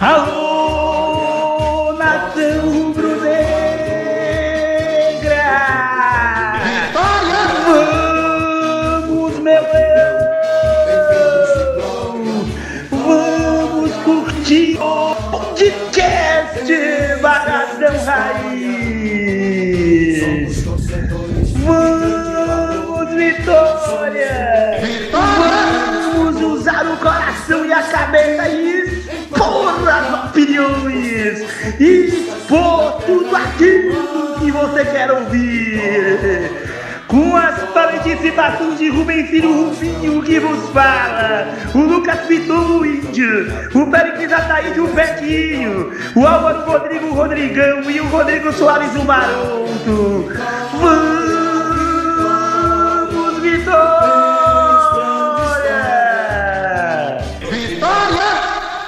Alô, nação rubro-negra! Vamos, meu leão! Vamos curtir o podcast Barradão Raiz! E expor tudo aquilo que você quer ouvir! Com as participações de Rubem Filho Rubinho que vos fala, o Lucas Piton, o Índio, o Pericles Ataíde, o Betinho, o Álvaro Rodrigo o Rodrigão e o Rodrigo Soares o Maroto. Vamos, Vitória!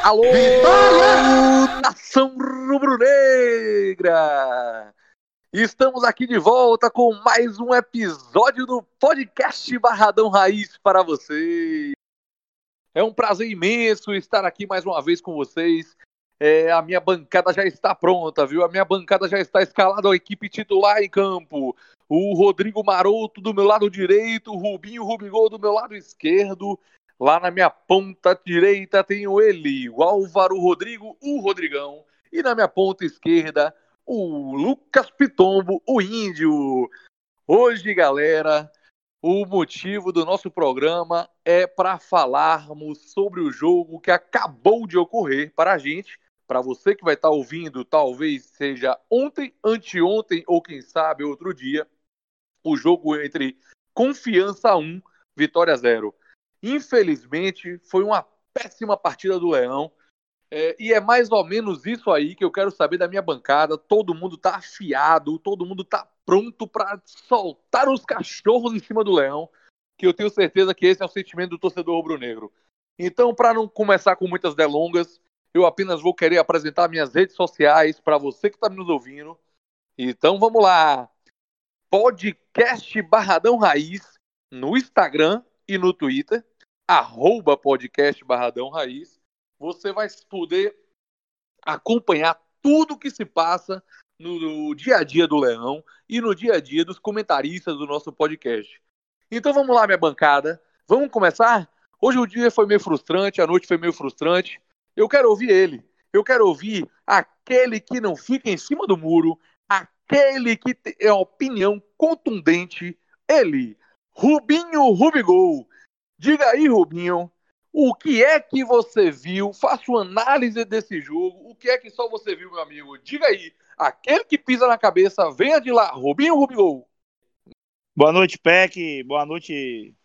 Alô, nação rubro-negra! Estamos aqui de volta com mais um episódio do podcast Barradão Raiz para vocês. É um prazer imenso estar aqui mais uma vez com vocês. É, a minha bancada já está pronta, viu? A minha bancada já está escalada, a equipe titular em campo. O Rodrigo Maroto do meu lado direito, o Rubinho Rubigol do meu lado esquerdo. Lá na minha ponta direita tenho ele, o Álvaro Rodrigo, o Rodrigão. E na minha ponta esquerda, o Lucas Pitombo, o Índio. Hoje, galera, o motivo do nosso programa é para falarmos sobre o jogo que acabou de ocorrer para a gente. Para você que vai estar ouvindo, talvez seja ontem, anteontem ou quem sabe outro dia, o jogo entre Confiança 1, Vitória 0. Infelizmente, foi uma péssima partida do Leão. É, e é mais ou menos isso aí que eu quero saber da minha bancada. Todo mundo tá afiado, todo mundo tá pronto para soltar os cachorros em cima do leão, que eu tenho certeza que esse é o sentimento do torcedor rubro-negro. Então, para não começar com muitas delongas, eu apenas vou querer apresentar minhas redes sociais para você que está nos ouvindo. Então, vamos lá. Podcast Barradão Raiz no Instagram e no Twitter, arroba podcast Barradão Raiz você vai poder acompanhar tudo que se passa no, dia a dia do Leão e no dia a dia dos comentaristas do nosso podcast. Então vamos lá, minha bancada. Vamos começar? Hoje o dia foi meio frustrante, a noite foi meio frustrante. Eu quero ouvir ele. Eu quero ouvir aquele que não fica em cima do muro, aquele que é opinião contundente, ele, Rubinho Rubigol. Diga aí, Rubinho, o que é que você viu? Faça uma análise desse jogo. O que é que só você viu, meu amigo? Diga aí. Aquele que pisa na cabeça, venha de lá. Rubinho Rubigol. Boa noite, Peck. Boa noite,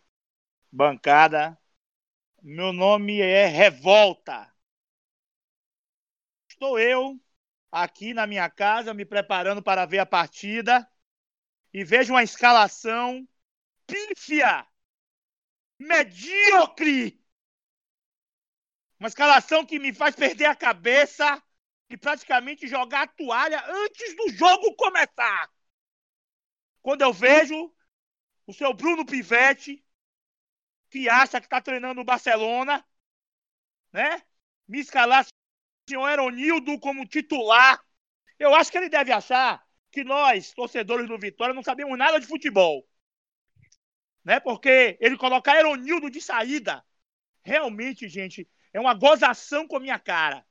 bancada. Meu nome é Revolta. Estou eu aqui na minha casa me preparando para ver a partida e vejo uma escalação pífia, medíocre uma escalação que me faz perder a cabeça e praticamente jogar a toalha antes do jogo começar. Quando eu vejo o seu Bruno Pivetti, que acha que está treinando o Barcelona, né? Me escalar o senhor Eronildo como titular. Eu acho que ele deve achar que nós, torcedores do Vitória, não sabemos nada de futebol. Né? Porque ele colocar Eronildo de saída. Realmente, gente, é uma gozação com a minha cara.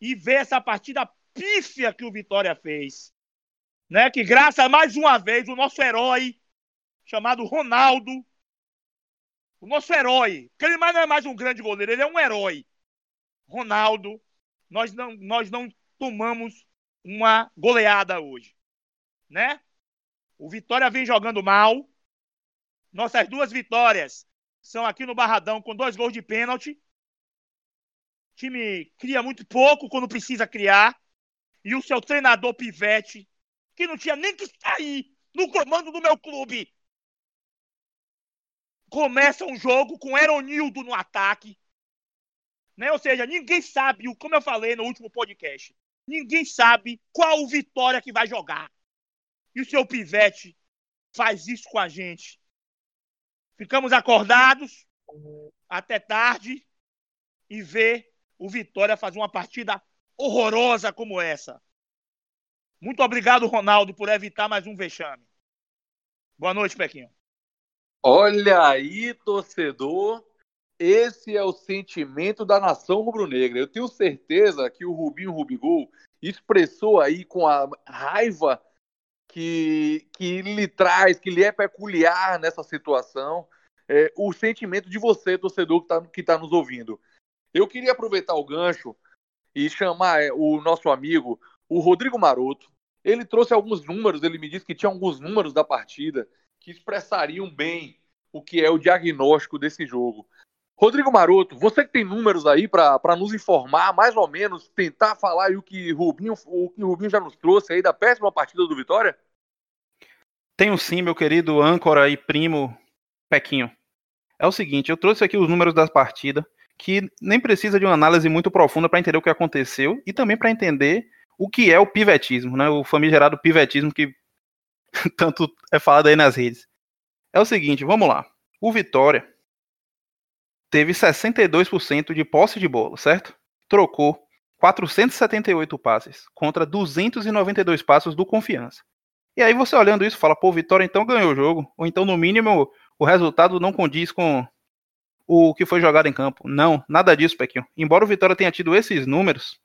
E ver essa partida pífia que o Vitória fez. Né? Que graças mais uma vez o nosso herói, chamado Ronaldo, o nosso herói, que ele não é mais um grande goleiro, ele é um herói. Ronaldo, nós não, nós não tomamos uma goleada hoje. Né? O Vitória vem jogando mal. Nossas duas vitórias são aqui no Barradão com dois gols de pênalti. O time cria muito pouco quando precisa criar. E o seu treinador Pivete, que não tinha nem que sair no comando do meu clube. Começa um jogo com Eronildo no ataque. Né? Ou seja, ninguém sabe, como eu falei no último podcast, ninguém sabe qual Vitória que vai jogar. E o seu Pivete faz isso com a gente. Ficamos acordados até tarde e ver o Vitória fazer uma partida horrorosa como essa. Muito obrigado, Ronaldo, por evitar mais um vexame. Boa noite, Pequinho. Olha aí, torcedor. Esse é o sentimento da nação rubro-negra. Eu tenho certeza que o Rubinho Rubigol expressou aí com a raiva que, que lhe traz, que lhe é peculiar nessa situação, é, o sentimento de você, torcedor que está que tá nos ouvindo. Eu queria aproveitar o gancho e chamar é, o nosso amigo, o Rodrigo Maroto. Ele trouxe alguns números, ele me disse que tinha alguns números da partida que expressariam bem o que é o diagnóstico desse jogo. Rodrigo Maroto, você que tem números aí para nos informar, mais ou menos, tentar falar o que Rubinho, o que Rubinho já nos trouxe aí da péssima partida do Vitória? Tenho sim, meu querido âncora e primo Pequinho. É o seguinte, eu trouxe aqui os números da partida, que nem precisa de uma análise muito profunda para entender o que aconteceu e também para entender o que é o pivetismo, né? O famigerado pivetismo que tanto é falado aí nas redes. É o seguinte, vamos lá. O Vitória teve 62% de posse de bola, certo? Trocou 478 passes contra 292 passes do Confiança. E aí você olhando isso fala, pô, Vitória então ganhou o jogo, ou então no mínimo o resultado não condiz com o que foi jogado em campo. Não, nada disso, Pequinho. Embora o Vitória tenha tido esses números,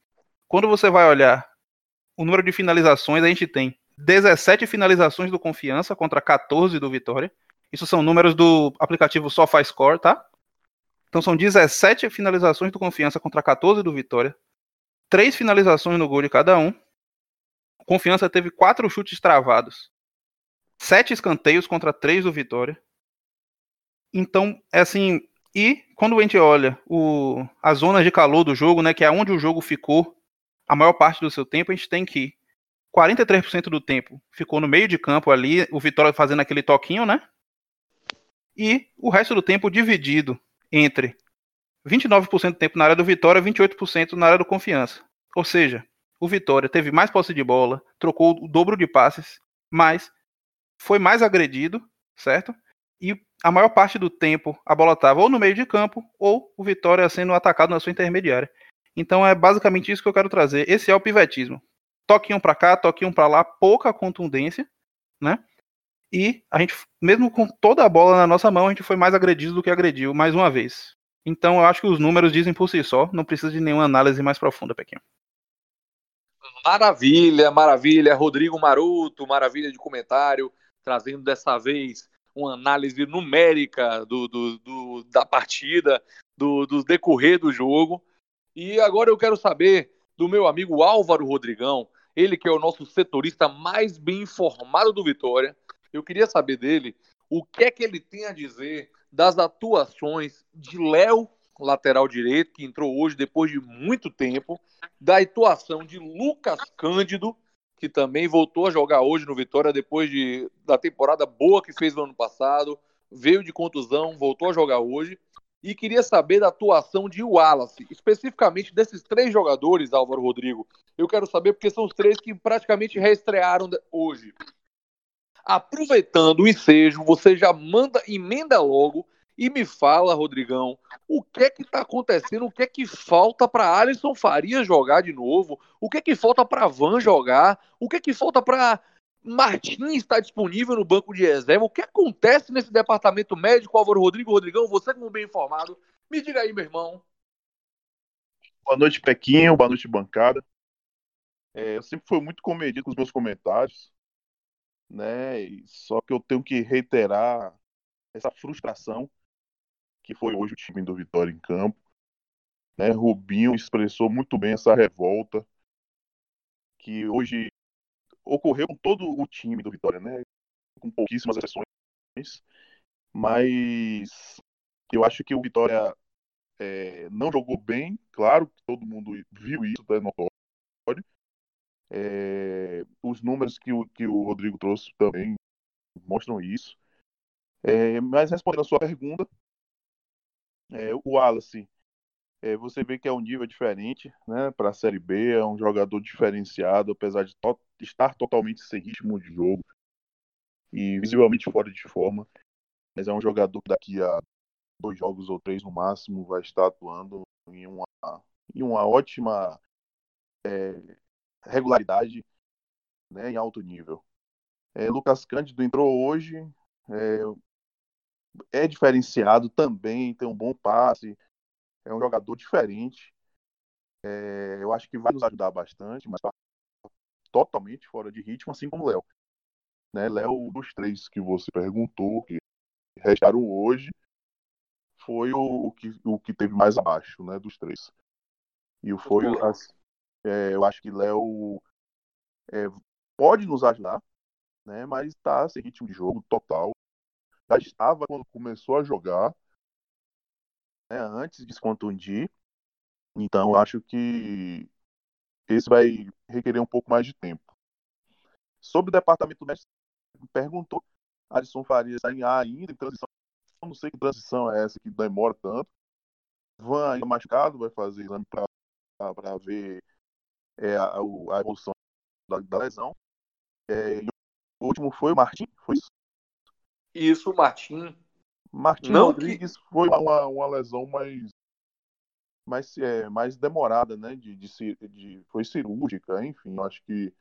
quando você vai olhar o número de finalizações, a gente tem 17 finalizações do Confiança contra 14 do Vitória. Isso são números do aplicativo SofaScore, tá? Então são 17 finalizações do Confiança contra 14 do Vitória. Três finalizações no gol de cada um. Confiança teve quatro chutes travados. Sete escanteios contra três do Vitória. Então, é assim. E quando a gente olha o, as zonas de calor do jogo, né, que é onde o jogo ficou a maior parte do seu tempo, a gente tem que 43% do tempo ficou no meio de campo ali, o Vitória fazendo aquele toquinho, né? E o resto do tempo dividido entre 29% do tempo na área do Vitória e 28% na área do Confiança. Ou seja, o Vitória teve mais posse de bola, trocou o dobro de passes, mas foi mais agredido, certo? E a maior parte do tempo a bola estava ou no meio de campo ou o Vitória sendo atacado na sua intermediária. Então é basicamente isso que eu quero trazer. Esse é o pivetismo. Toquinho para cá, toquinho para lá, pouca contundência, né? E a gente, mesmo com toda a bola na nossa mão, a gente foi mais agredido do que agrediu mais uma vez. Então eu acho que os números dizem por si só, não precisa de nenhuma análise mais profunda, Pequinho. Maravilha, maravilha. Rodrigo Maroto, maravilha de comentário, trazendo dessa vez uma análise numérica do, do, do da partida, do, do decorrer do jogo. E agora eu quero saber do meu amigo Álvaro Rodrigão, ele que é o nosso setorista mais bem informado do Vitória, eu queria saber dele o que é que ele tem a dizer das atuações de Léo, lateral direito, que entrou hoje depois de muito tempo, da atuação de Lucas Cândido, que também voltou a jogar hoje no Vitória depois de, da temporada boa que fez no ano passado, veio de contusão, voltou a jogar hoje. E queria saber da atuação de Wallace, especificamente desses três jogadores, Álvaro Rodrigo. Eu quero saber porque são os três que praticamente reestrearam hoje. Aproveitando o ensejo, você já manda, emenda logo e me fala, Rodrigão, o que é que está acontecendo? O que é que falta para Alisson Faria jogar de novo? O que é que falta para Van jogar? O que é que falta para Martins estar disponível no banco de reserva? O que acontece nesse departamento médico, Álvaro Rodrigo? Rodrigão, você como bem informado, me diga aí, meu irmão. Boa noite, Pequinho. Boa noite, bancada. É, eu sempre fui muito comedido com os meus comentários né? Só que eu tenho que reiterar essa frustração que foi hoje o time do Vitória em campo. Né? Rubinho expressou muito bem essa revolta que hoje ocorreu com todo o time do Vitória, né? Com pouquíssimas exceções, mas eu acho que o Vitória é, não jogou bem, claro que todo mundo viu isso, é notório, é, os números que o, que o Rodrigo trouxe também mostram isso. É, mas respondendo a sua pergunta, é, o Wallace, é, você vê que é um nível diferente né, para a Série B, é um jogador diferenciado, apesar de to estar totalmente sem ritmo de jogo e visivelmente fora de forma. Mas é um jogador que daqui a dois jogos ou três no máximo vai estar atuando em uma, e uma ótima é, regularidade né, em alto nível. É, Lucas Cândido entrou hoje, é, é, diferenciado também, tem um bom passe, é um jogador diferente. É, eu acho que vai nos ajudar bastante, mas está totalmente fora de ritmo, assim como o Léo. Né, Léo, dos três que você perguntou, que restaram hoje, foi o, o, que, o que teve mais abaixo, né, dos três. E foi, é, eu acho que Léo é, pode nos ajudar, né, mas está sem ritmo de jogo total. Já estava quando começou a jogar, né, antes de se contundir. Então, acho que esse vai requerer um pouco mais de tempo. Sobre o departamento médico, perguntou, Alisson Farias está em A ainda, em transição. Eu não sei que transição é essa que demora tanto. Van ainda machucado, vai fazer exame para ver é, a, a, evolução da, da lesão. É, o último foi o Martim, foi isso? Isso, Martim. Martim não Rodrigues que... foi uma, uma lesão mais mais, é, mais demorada, né? De, de, de, foi cirúrgica, enfim, eu acho que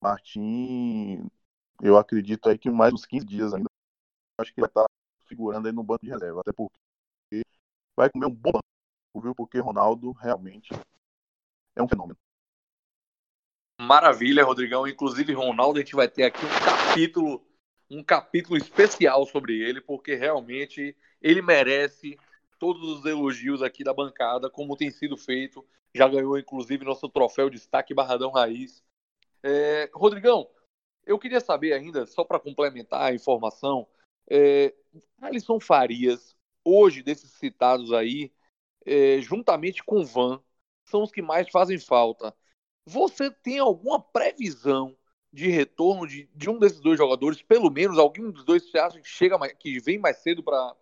Martim, eu acredito aí que mais uns 15 dias ainda, acho que vai estar figurando aí no banco de reserva, até porque vai comer um bom banco, viu? Porque Ronaldo realmente é um fenômeno. Maravilha, Rodrigão. Inclusive, Ronaldo, a gente vai ter aqui um capítulo, um capítulo especial sobre ele, porque realmente ele merece todos os elogios aqui da bancada, como tem sido feito. Já ganhou, inclusive, nosso troféu destaque Barradão Raiz. É, Rodrigão, eu queria saber ainda, só para complementar a informação, é, Alisson Farias, hoje, desses citados aí, é, juntamente com Van, são os que mais fazem falta. Você tem alguma previsão de retorno de, de um desses dois jogadores? Pelo menos algum dos dois você acha que chega mais, que vem mais cedo para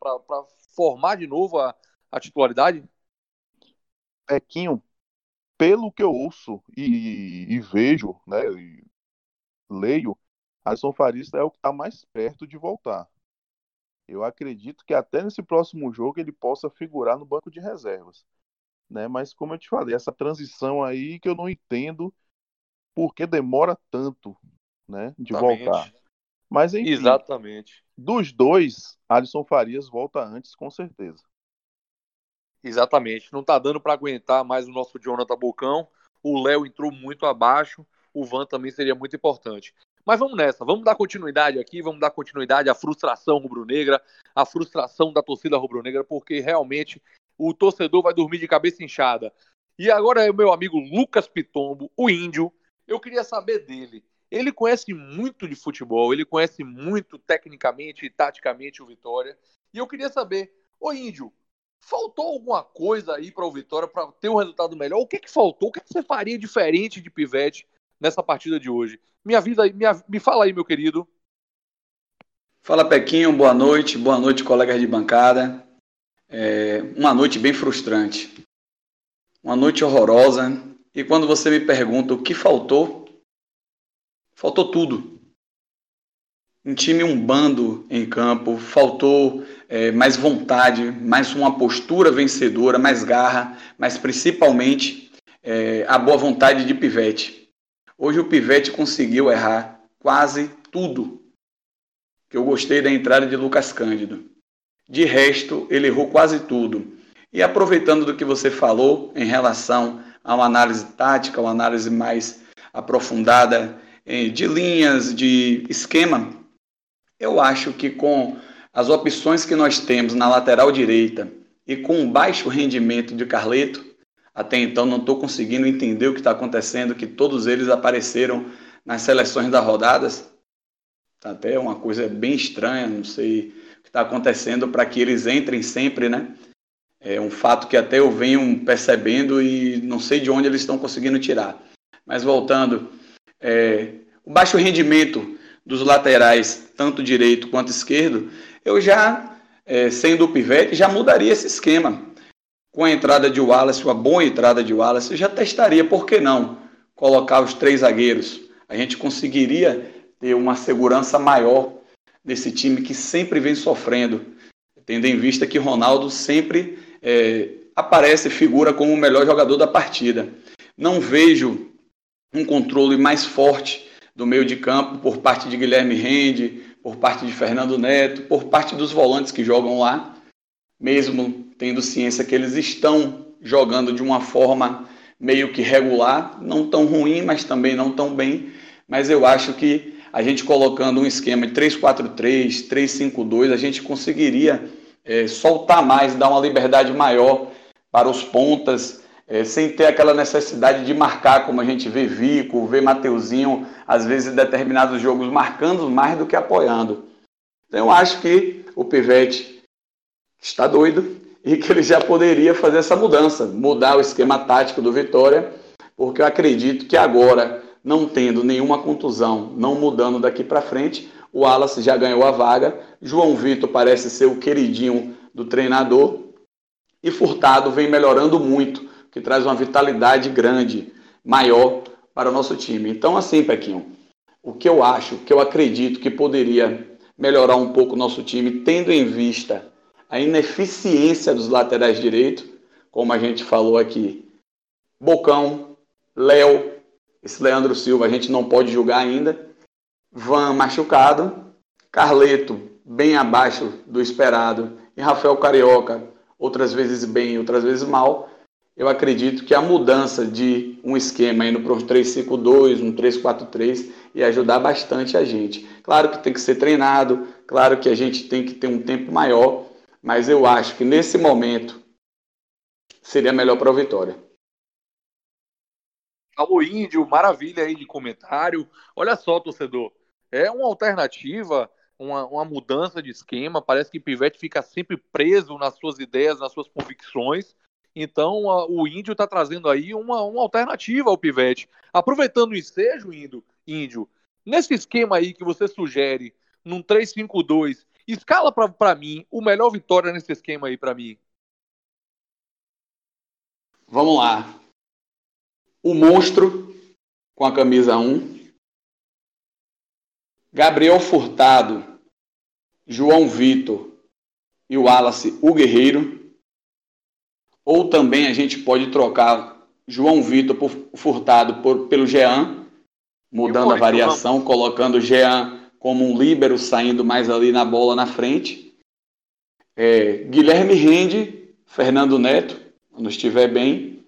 formar de novo a, a titularidade? Pequinho, pelo que eu ouço e, e vejo, né, e leio, Alisson Farias é o que está mais perto de voltar. Eu acredito que até nesse próximo jogo ele possa figurar no banco de reservas né? Mas como eu te falei, essa transição aí que eu não entendo por que demora tanto, né, de Exatamente. voltar. Mas enfim, Exatamente. dos dois, Alisson Farias volta antes, com certeza. Exatamente. Não tá dando para aguentar mais o nosso Jonathan Bocão. O Léo entrou muito abaixo. O Van também seria muito importante. Mas vamos nessa, vamos dar continuidade aqui, vamos dar continuidade à frustração rubro-negra, à frustração da torcida rubro-negra, porque realmente o torcedor vai dormir de cabeça inchada. E agora é o meu amigo Lucas Pitombo, o índio. Eu queria saber dele. Ele conhece muito de futebol, ele conhece muito tecnicamente e taticamente o Vitória. E eu queria saber, ô índio, faltou alguma coisa aí para o Vitória para ter um resultado melhor? O que que faltou? O que, que você faria diferente de Pivete nessa partida de hoje? Me avisa aí, me, me fala aí, meu querido. Fala Pequinho, boa noite, boa noite, colegas de bancada é, uma noite bem frustrante, uma noite horrorosa. E quando você me pergunta o que faltou, faltou tudo. Um time, um bando em campo, faltou é, mais vontade, mais uma postura vencedora, mais garra, mas principalmente é, a boa vontade de Pivete. Hoje o Pivete conseguiu errar quase tudo. Que eu gostei da entrada de Lucas Cândido. De resto, ele errou quase tudo. E aproveitando do que você falou em relação a uma análise tática, uma análise mais aprofundada eh, de linhas, de esquema, eu acho que com as opções que nós temos na lateral direita e com o baixo rendimento de Carleto, até então não estou conseguindo entender o que está acontecendo, que todos eles apareceram nas seleções das rodadas. Tá até uma coisa bem estranha, não sei está acontecendo para que eles entrem sempre, né? É um fato que até eu venho percebendo e não sei de onde eles estão conseguindo tirar. Mas voltando, é, o baixo rendimento dos laterais, tanto direito quanto esquerdo, eu já, é, sendo o pivete, já mudaria esse esquema. Com a entrada de Wallace, uma boa entrada de Wallace, eu já testaria, por que não, colocar os três zagueiros. A gente conseguiria ter uma segurança maior desse time que sempre vem sofrendo, tendo em vista que Ronaldo sempre é, aparece, figura como o melhor jogador da partida. Não vejo um controle mais forte do meio de campo por parte de Guilherme Rende, por parte de Fernando Neto, por parte dos volantes que jogam lá, mesmo tendo ciência que eles estão jogando de uma forma meio que regular, não tão ruim, mas também não tão bem. Mas eu acho que a gente colocando um esquema de 3-4-3, 3-5-2, a gente conseguiria é, soltar mais, dar uma liberdade maior para os pontas, é, sem ter aquela necessidade de marcar, como a gente vê Vico, vê Mateuzinho, às vezes determinados jogos marcando mais do que apoiando. Então eu acho que o Pivete está doido e que ele já poderia fazer essa mudança, mudar o esquema tático do Vitória, porque eu acredito que agora, não tendo nenhuma contusão, não mudando daqui para frente, o Wallace já ganhou a vaga, João Vitor parece ser o queridinho do treinador e Furtado vem melhorando muito, que traz uma vitalidade grande, maior para o nosso time. Então, assim, Pequinho, o que eu acho, o que eu acredito que poderia melhorar um pouco o nosso time, tendo em vista a ineficiência dos laterais direitos, como a gente falou aqui. Bocão, Léo, esse Leandro Silva a gente não pode julgar ainda. Van machucado, Carleto bem abaixo do esperado e Rafael Carioca outras vezes bem, outras vezes mal eu acredito que a mudança de um esquema indo para um 3-5-2, um 3-4-3, ia ajudar bastante a gente. Claro que tem que ser treinado, claro que a gente tem que ter um tempo maior, mas eu acho que nesse momento seria melhor para a vitória. Alô, Índio, maravilha aí de comentário. Olha só, torcedor, é uma alternativa, uma, uma mudança de esquema. Parece que Pivete fica sempre preso nas suas ideias, nas suas convicções. Então a, o Índio está trazendo aí uma, uma alternativa ao Pivete. Aproveitando o ensejo, Índio, Índio, nesse esquema aí que você sugere, num 3-5-2, escala para mim o melhor vitória nesse esquema aí para mim. Vamos lá. O monstro com a camisa 1. Gabriel Furtado, João Vitor e o Wallace, o Guerreiro. Ou também a gente pode trocar João Vitor por Furtado por, pelo Jean, mudando a variação, colocando o Jean como um líbero, saindo mais ali na bola na frente. É, Guilherme Rende, Fernando Neto, quando estiver bem.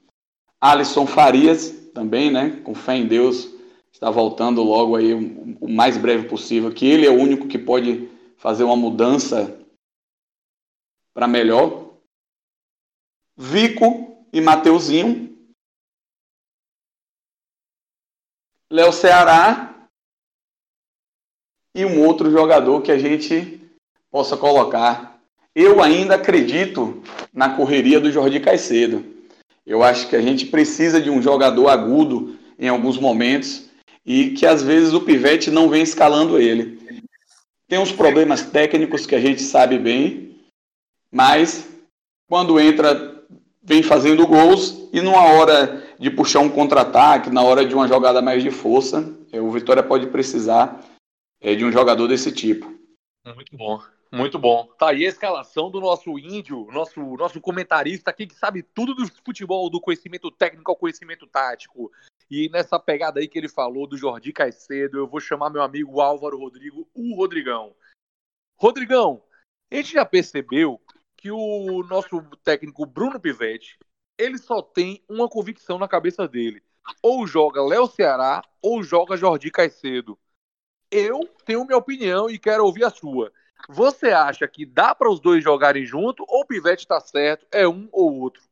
Alisson Farias, também, né? Com fé em Deus, está voltando logo aí o, mais breve possível, que ele é o único que pode fazer uma mudança para melhor. Vico e Mateuzinho. Léo Ceará. E um outro jogador que a gente possa colocar. Eu ainda acredito na correria do Jordi Caicedo. Eu acho que a gente precisa de um jogador agudo em alguns momentos e que às vezes o Pivete não vem escalando ele. Tem uns problemas técnicos que a gente sabe bem, mas quando entra vem fazendo gols e numa hora de puxar um contra-ataque, na hora de uma jogada mais de força, é, o Vitória pode precisar é, de um jogador desse tipo. Muito bom, muito bom. Tá aí a escalação do nosso índio, nosso, nosso comentarista aqui que sabe tudo do futebol, do conhecimento técnico ao conhecimento tático. E nessa pegada aí que ele falou do Jordi Caicedo, eu vou chamar meu amigo Álvaro Rodrigo, o Rodrigão. Rodrigão, a gente já percebeu que o nosso técnico Bruno Pivetti, ele só tem uma convicção na cabeça dele. Ou joga Léo Ceará ou joga Jordi Caicedo. Eu tenho minha opinião e quero ouvir a sua. Você acha que dá para os dois jogarem junto ou o Pivete está certo, é um ou outro?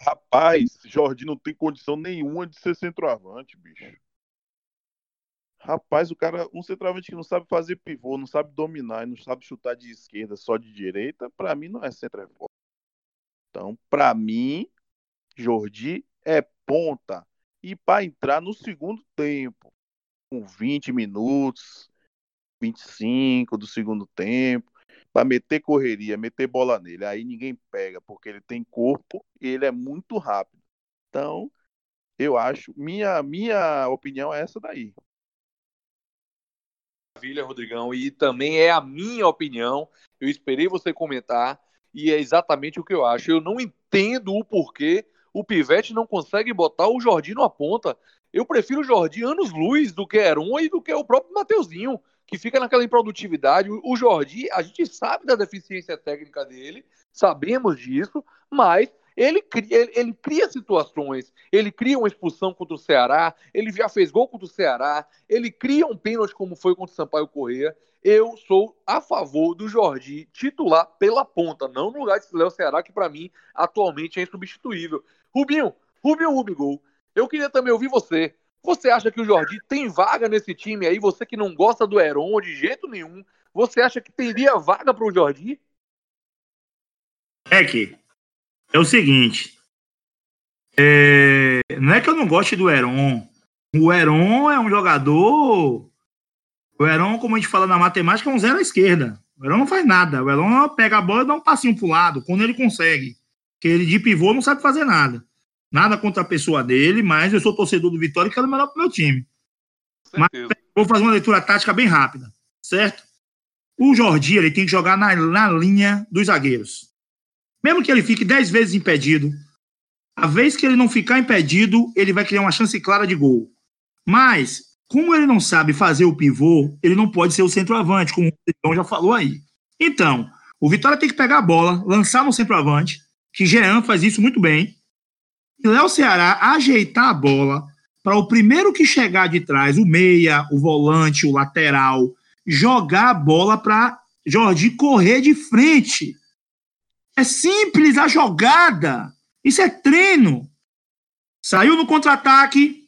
Rapaz, Jordi não tem condição nenhuma de ser centroavante, bicho. Rapaz, o cara, um centroavante que não sabe fazer pivô, não sabe dominar, não sabe chutar de esquerda, só de direita, para mim não é centroavante. Então, para mim, Jordi é ponta. E para entrar no segundo tempo, com 20 minutos, 25 do segundo tempo, para meter correria, meter bola nele, aí ninguém pega, porque ele tem corpo e ele é muito rápido. Então, eu acho, minha minha opinião é essa daí maravilha, Rodrigão, e também é a minha opinião. Eu esperei você comentar. e é exatamente o que eu acho. Eu não entendo o porquê o Pivete não consegue botar o Jordi na ponta. Eu prefiro o Jordi anos luz do que Heron e do que o próprio Mateuzinho, que fica naquela improdutividade. O Jordi, a gente sabe da deficiência técnica dele, sabemos disso, mas ele cria, ele, ele, cria situações, ele cria uma expulsão contra o Ceará, ele já fez gol contra o Ceará, ele cria um pênalti como foi contra o Sampaio Correia. Eu sou a favor do Jordi titular pela ponta, não no lugar de Léo Ceará, que para mim atualmente é insubstituível. Rubinho, Rubinho Rubigol, eu queria também ouvir você. Você acha que o Jordi tem vaga nesse time aí? Você que não gosta do Heron de jeito nenhum, você acha que teria vaga para o Jordi? É que é o seguinte. É, não é que eu não goste do Heron. O Heron é um jogador. O Heron, como a gente fala na matemática, é um zero à esquerda. O Heron não faz nada. O Heron pega a bola e dá um passinho pro lado, quando ele consegue. Porque ele de pivô não sabe fazer nada. Nada contra a pessoa dele, mas eu sou torcedor do Vitória e quero o melhor pro meu time. Mas vou fazer uma leitura tática bem rápida, certo? O Jordi ele tem que jogar na, na linha dos zagueiros. Mesmo que ele fique 10 vezes impedido, a vez que ele não ficar impedido, ele vai criar uma chance clara de gol. Mas, como ele não sabe fazer o pivô, ele não pode ser o centroavante, como o João já falou aí. Então, o Vitória tem que pegar a bola, lançar no centroavante, que Jean faz isso muito bem, Léo Ceará ajeitar a bola para o primeiro que chegar de trás, o meia, o volante, o lateral, jogar a bola para Jordi correr de frente. É simples a jogada. Isso é treino. Saiu no contra-ataque,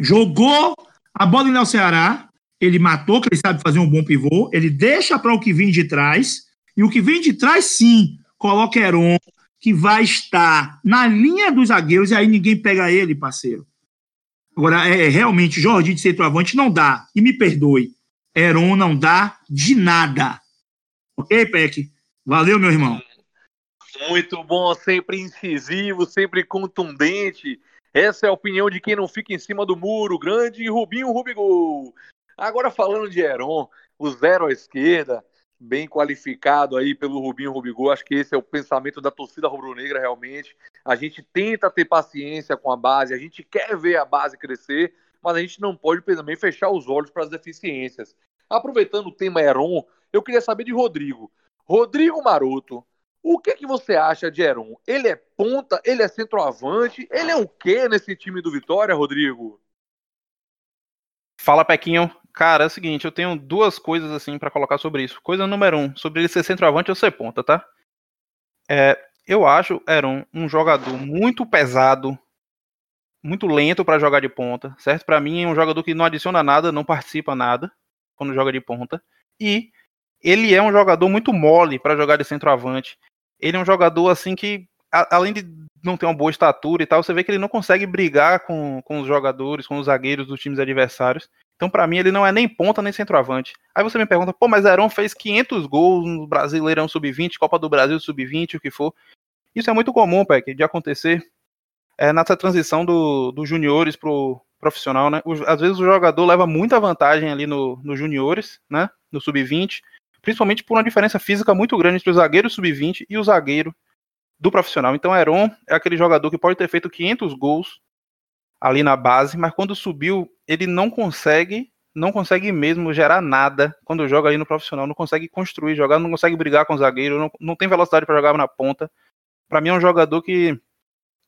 jogou a bola em Léo Ceará, ele matou, que ele sabe fazer um bom pivô, ele deixa para o que vem de trás, e o que vem de trás, sim, coloca Heron, que vai estar na linha dos zagueiros e aí ninguém pega ele, parceiro. Agora, é, é realmente, Jorge de centroavante não dá. E me perdoe, Heron não dá de nada. Ok, Peck? Valeu, meu irmão. Muito bom, sempre incisivo, sempre contundente. Essa é a opinião de quem não fica em cima do muro. Grande Rubinho Rubigol. Agora falando de Heron, o zero à esquerda, bem qualificado aí pelo Rubinho Rubigol. Acho que esse é o pensamento da torcida rubro-negra realmente. A gente tenta ter paciência com a base, a gente quer ver a base crescer, mas a gente não pode também fechar os olhos para as deficiências. Aproveitando o tema Heron, eu queria saber de Rodrigo. Rodrigo Maroto, o que, que você acha de Heron? Ele é ponta, ele é centroavante, ele é o quê nesse time do Vitória, Rodrigo? Fala, Pequinho. Cara, é o seguinte, eu tenho duas coisas assim para colocar sobre isso. Coisa número um, sobre ele ser centroavante ou ser ponta, tá? É, eu acho Heron um jogador muito pesado, muito lento para jogar de ponta, certo? Para mim é um jogador que não adiciona nada, não participa nada quando joga de ponta. E ele é um jogador muito mole para jogar de centroavante. Ele é um jogador assim que, a, além de não ter uma boa estatura e tal, você vê que ele não consegue brigar com, com os jogadores, com os zagueiros dos times adversários. Então, para mim, ele não é nem ponta nem centroavante. Aí você me pergunta, pô, mas Heron fez 500 gols no Brasileirão Sub-20, Copa do Brasil Sub-20, o que for. Isso é muito comum, Peck, de acontecer é, nessa transição do, dos juniores pro profissional, né? Às vezes o jogador leva muita vantagem ali no, no juniores, né? No Sub-20, principalmente por uma diferença física muito grande entre o zagueiro Sub-20 e o zagueiro do profissional. Então, Heron é aquele jogador que pode ter feito 500 gols ali na base, mas quando subiu, ele não consegue, não consegue mesmo gerar nada quando joga ali no profissional, não consegue construir, jogar, não consegue brigar com o zagueiro, não, não tem velocidade para jogar na ponta. Para mim é um jogador que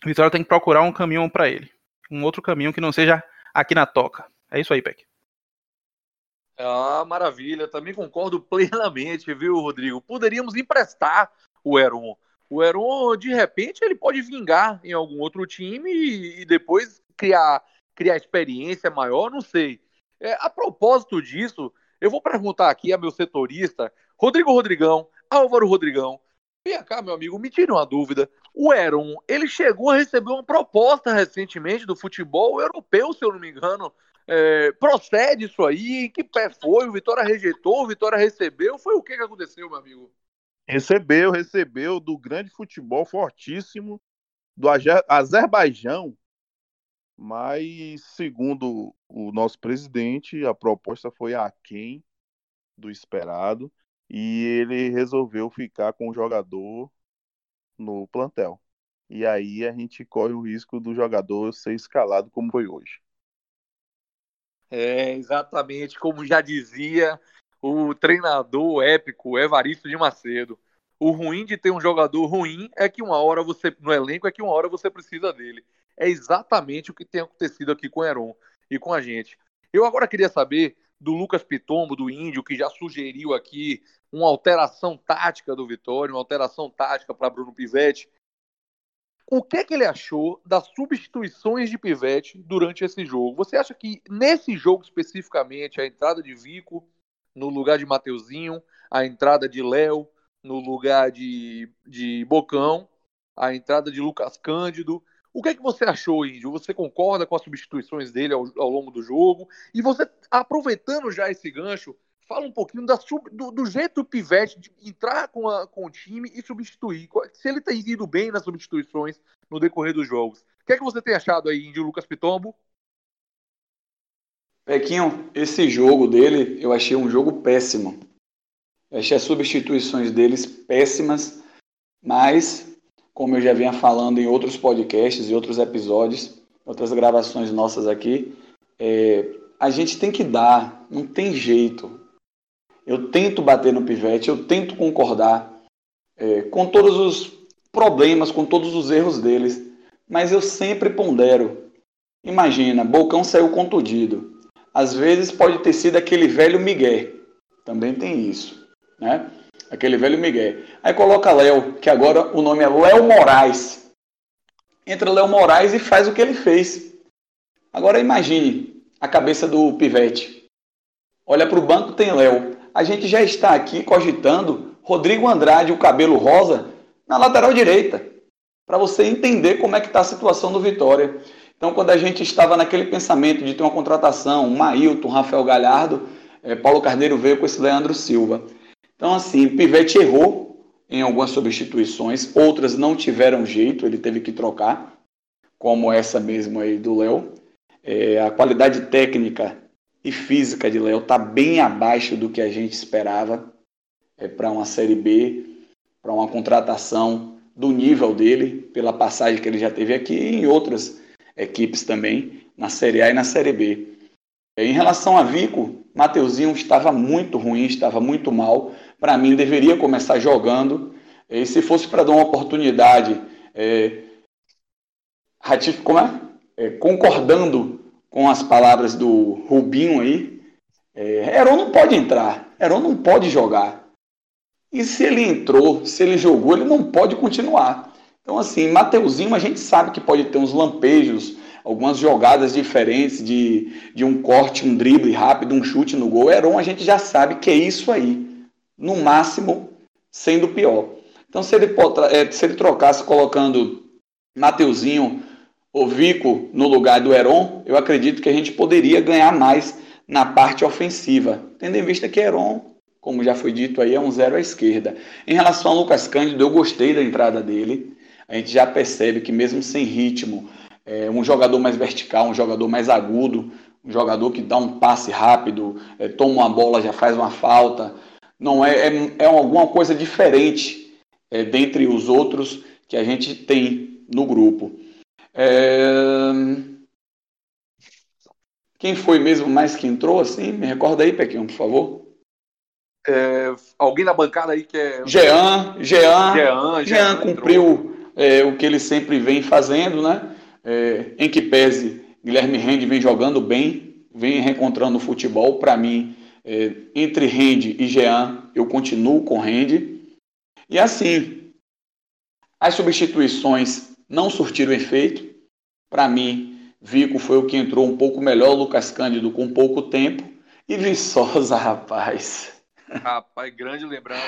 Vitória tem que procurar um caminho para ele, um outro caminho que não seja aqui na toca. É isso aí, Peck. Ah, maravilha. Também concordo plenamente, viu, Rodrigo? Poderíamos emprestar o Heron. O Heron, de repente, ele pode vingar em algum outro time e, e depois criar, criar experiência maior, não sei. É, a propósito disso, eu vou perguntar aqui a meu setorista, Rodrigo Rodrigão, Álvaro Rodrigão. Vem cá, meu amigo, me tire uma dúvida. O Heron, ele chegou a receber uma proposta recentemente do futebol europeu, se eu não me engano. É, procede isso aí? Em que pé foi? O Vitória rejeitou, o Vitória recebeu? Foi o que, que aconteceu, meu amigo? Recebeu, recebeu do grande futebol fortíssimo do Azerbaijão, mas, segundo o nosso presidente, a proposta foi aquém do esperado. e ele resolveu ficar com o jogador no plantel. E aí a gente corre o risco do jogador ser escalado como foi hoje. É, exatamente, como já dizia o treinador épico Evaristo de Macedo. O ruim de ter um jogador ruim é que uma hora você, no elenco, é que uma hora você precisa dele. É exatamente o que tem acontecido aqui com o Heron e com a gente. Eu agora queria saber do Lucas Pitombo, do Índio, que já sugeriu aqui uma alteração tática do Vitória, uma alteração tática para Bruno Pivetti. O que, é que ele achou das substituições de Pivete durante esse jogo? Você acha que nesse jogo especificamente, a entrada de Vico no lugar de Mateuzinho, a entrada de Léo no lugar de, de Bocão, a entrada de Lucas Cândido. O que é que você achou, Índio? Você concorda com as substituições dele ao, ao longo do jogo? E você, aproveitando já esse gancho, fala um pouquinho da, do, do, jeito Pivete de entrar com, a, com o time e substituir. Se ele tem ido bem nas substituições no decorrer dos jogos. O que é que você tem achado aí de Lucas Pitombo? Pequinho, esse jogo dele eu achei um jogo péssimo. Eu achei as substituições deles péssimas, mas, como eu já vinha falando em outros podcasts e outros episódios, outras gravações nossas aqui, é, a gente tem que dar, não tem jeito. Eu tento bater no pivete, eu tento concordar é, com todos os problemas, com todos os erros deles, mas eu sempre pondero. Imagina, Bocão saiu contundido. Às vezes pode ter sido aquele velho Miguel. Também tem isso, né? Aquele velho Miguel. Aí coloca Léo, que agora o nome é Léo Moraes. Entra Léo Moraes e faz o que ele fez. Agora imagine a cabeça do pivete. Olha para o banco, tem Léo a gente já está aqui cogitando Rodrigo Andrade, o cabelo rosa, na lateral direita, para você entender como é que está a situação do Vitória. Então, quando a gente estava naquele pensamento de ter uma contratação, um Mailton, Rafael Galhardo, é, Paulo Carneiro veio com esse Leandro Silva. Então, assim, Pivete errou em algumas substituições, outras não tiveram jeito, ele teve que trocar, como essa mesmo aí do Léo. É, a qualidade técnica e física de Léo está bem abaixo do que a gente esperava é, para uma Série B, para uma contratação do nível dele, pela passagem que ele já teve aqui e em outras equipes também, na Série A e na Série B. É, em relação a Vico, Mateuzinho estava muito ruim, estava muito mal. Para mim, deveria começar jogando. E se fosse para dar uma oportunidade, é, como é? é? concordando com as palavras do Rubinho aí, é, Heron não pode entrar, Heron não pode jogar. E se ele entrou, se ele jogou, ele não pode continuar. Então, assim, Mateuzinho a gente sabe que pode ter uns lampejos, algumas jogadas diferentes de, de um corte, um drible rápido, um chute no gol. Heron a gente já sabe que é isso aí. No máximo, sendo pior. Então, se ele, é, se ele trocasse colocando Mateuzinho o Vico no lugar do Heron, eu acredito que a gente poderia ganhar mais na parte ofensiva, tendo em vista que Heron, como já foi dito aí, é um zero à esquerda. Em relação ao Lucas Cândido, eu gostei da entrada dele. A gente já percebe que mesmo sem ritmo, é um jogador mais vertical, um jogador mais agudo, um jogador que dá um passe rápido, é, toma uma bola, já faz uma falta. Não é, é, é alguma coisa diferente é, dentre os outros que a gente tem no grupo. É... Quem foi mesmo mais que entrou, assim? Me recorda aí, Pequinho, por favor. É, alguém na bancada aí que é. Jean, Jean, Jean, Jean cumpriu é, o que ele sempre vem fazendo, né? É, em que pese Guilherme Rende vem jogando bem, vem reencontrando o futebol. Para mim, é, entre Rende e Jean, eu continuo com Rende. E assim, as substituições não surtiram efeito. Para mim, Vico foi o que entrou um pouco melhor, Lucas Cândido com pouco tempo. E Viçosa, rapaz. Rapaz, grande lembrança,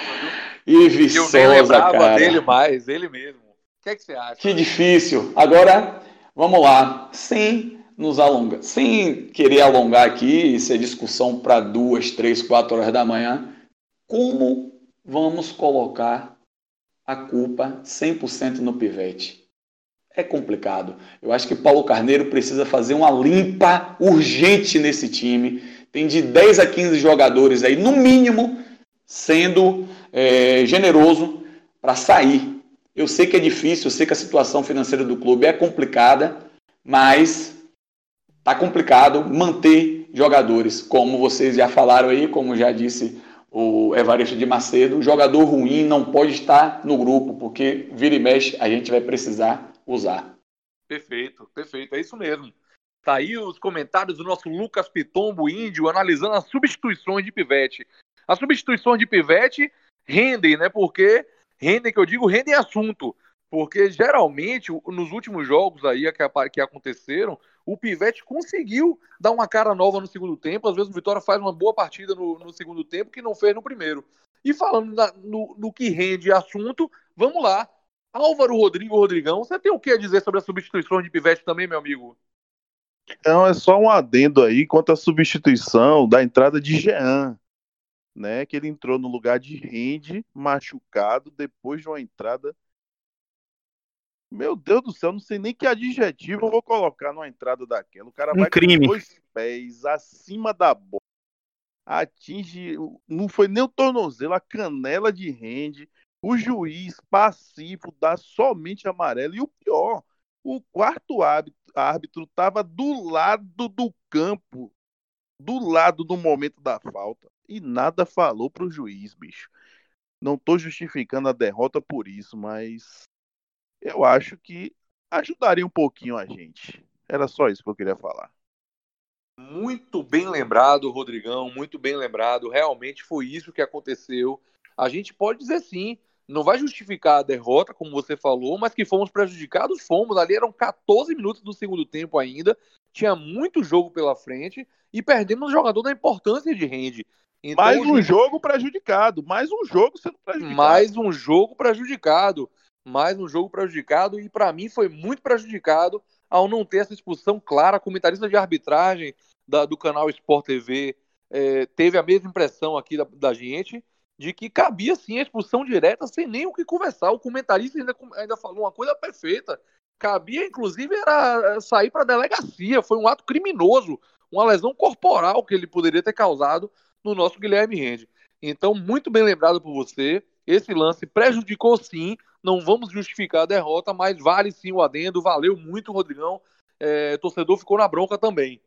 viu? E Viçosa, Eu nem lembrava cara. dele mais, ele mesmo. Que, é que você acha? Que difícil. Agora, vamos lá. Sem nos alongar, sem querer alongar aqui, isso é discussão para duas, três, quatro horas da manhã, como vamos colocar a culpa 100% no pivete? é complicado. Eu acho que Paulo Carneiro precisa fazer uma limpa urgente nesse time. Tem de 10 a 15 jogadores aí, no mínimo, sendo é, generoso para sair. Eu sei que é difícil, eu sei que a situação financeira do clube é complicada, mas tá complicado manter jogadores, como vocês já falaram aí, como já disse o Evaristo de Macedo, jogador ruim não pode estar no grupo, porque vira e mexe a gente vai precisar usar. Perfeito, perfeito, é isso mesmo. Tá aí os comentários do nosso Lucas Pitombo Índio analisando as substituições de Pivete. As substituições de Pivete rendem, né? Porque rendem, que eu digo, rendem assunto. Porque geralmente, nos últimos jogos aí que aconteceram, o Pivete conseguiu dar uma cara nova no segundo tempo. Às vezes o Vitória faz uma boa partida no, no segundo tempo que não fez no primeiro. E falando na, no, no que rende assunto, vamos lá. Álvaro Rodrigo Rodrigão, você tem o que a dizer sobre as substituições de Pivete também, meu amigo? Não, é só um adendo aí quanto à substituição da entrada de Jean, né? Que ele entrou no lugar de Rende, machucado, depois de uma entrada. Meu Deus do céu, não sei nem que adjetivo eu vou colocar numa entrada daquela. O cara um vai crime. com dois pés acima da bola. Atinge, não foi nem o tornozelo, a canela de Rende. O juiz passivo dá somente amarelo. E o pior, o quarto árbitro estava do lado do campo, do lado do momento da falta, e nada falou para o juiz, bicho. Não estou justificando a derrota por isso, mas eu acho que ajudaria um pouquinho a gente. Era só isso que eu queria falar. Muito bem lembrado, Rodrigão, muito bem lembrado. Realmente foi isso que aconteceu. A gente pode dizer sim, não vai justificar a derrota, como você falou, mas que fomos prejudicados, fomos. Ali eram 14 minutos do segundo tempo ainda, tinha muito jogo pela frente e perdemos um jogador da importância de rende. Então, mais um jogo prejudicado, mais um jogo sendo prejudicado. Mais um jogo prejudicado, mais um jogo prejudicado e para mim foi muito prejudicado ao não ter essa expulsão clara. A comentarista de arbitragem da, do canal Sport TV é, teve a mesma impressão aqui da, da gente de que cabia sim a expulsão direta sem nem o que conversar. O comentarista ainda, ainda falou uma coisa perfeita. Cabia, inclusive, era sair para a delegacia. Foi um ato criminoso, uma lesão corporal que ele poderia ter causado no nosso Guilherme Rende. Então, muito bem lembrado por você. Esse lance prejudicou sim. Não vamos justificar a derrota, mas vale sim o adendo. Valeu muito, Rodrigão. É, torcedor ficou na bronca também.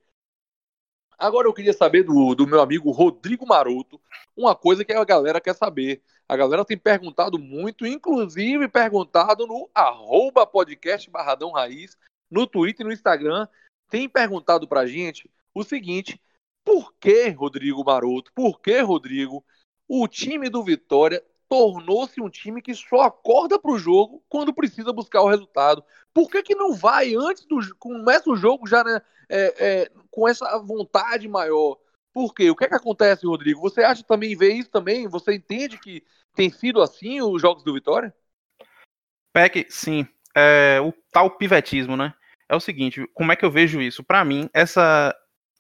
Agora eu queria saber do, do meu amigo Rodrigo Maroto uma coisa que a galera quer saber. A galera tem perguntado muito, inclusive perguntado no arroba podcast Barradão Raiz, no Twitter e no Instagram. Tem perguntado pra gente o seguinte: por que, Rodrigo Maroto, por que, Rodrigo, o time do Vitória tornou-se um time que só acorda para o jogo quando precisa buscar o resultado. Por que, que não vai antes do começa o jogo já né, é, é, com essa vontade maior? Por quê? O que é que acontece, Rodrigo? Você acha também vê isso também? Você entende que tem sido assim os jogos do Vitória? Peck, sim. É, o tal pivetismo, né? É o seguinte, como é que eu vejo isso? Para mim, essa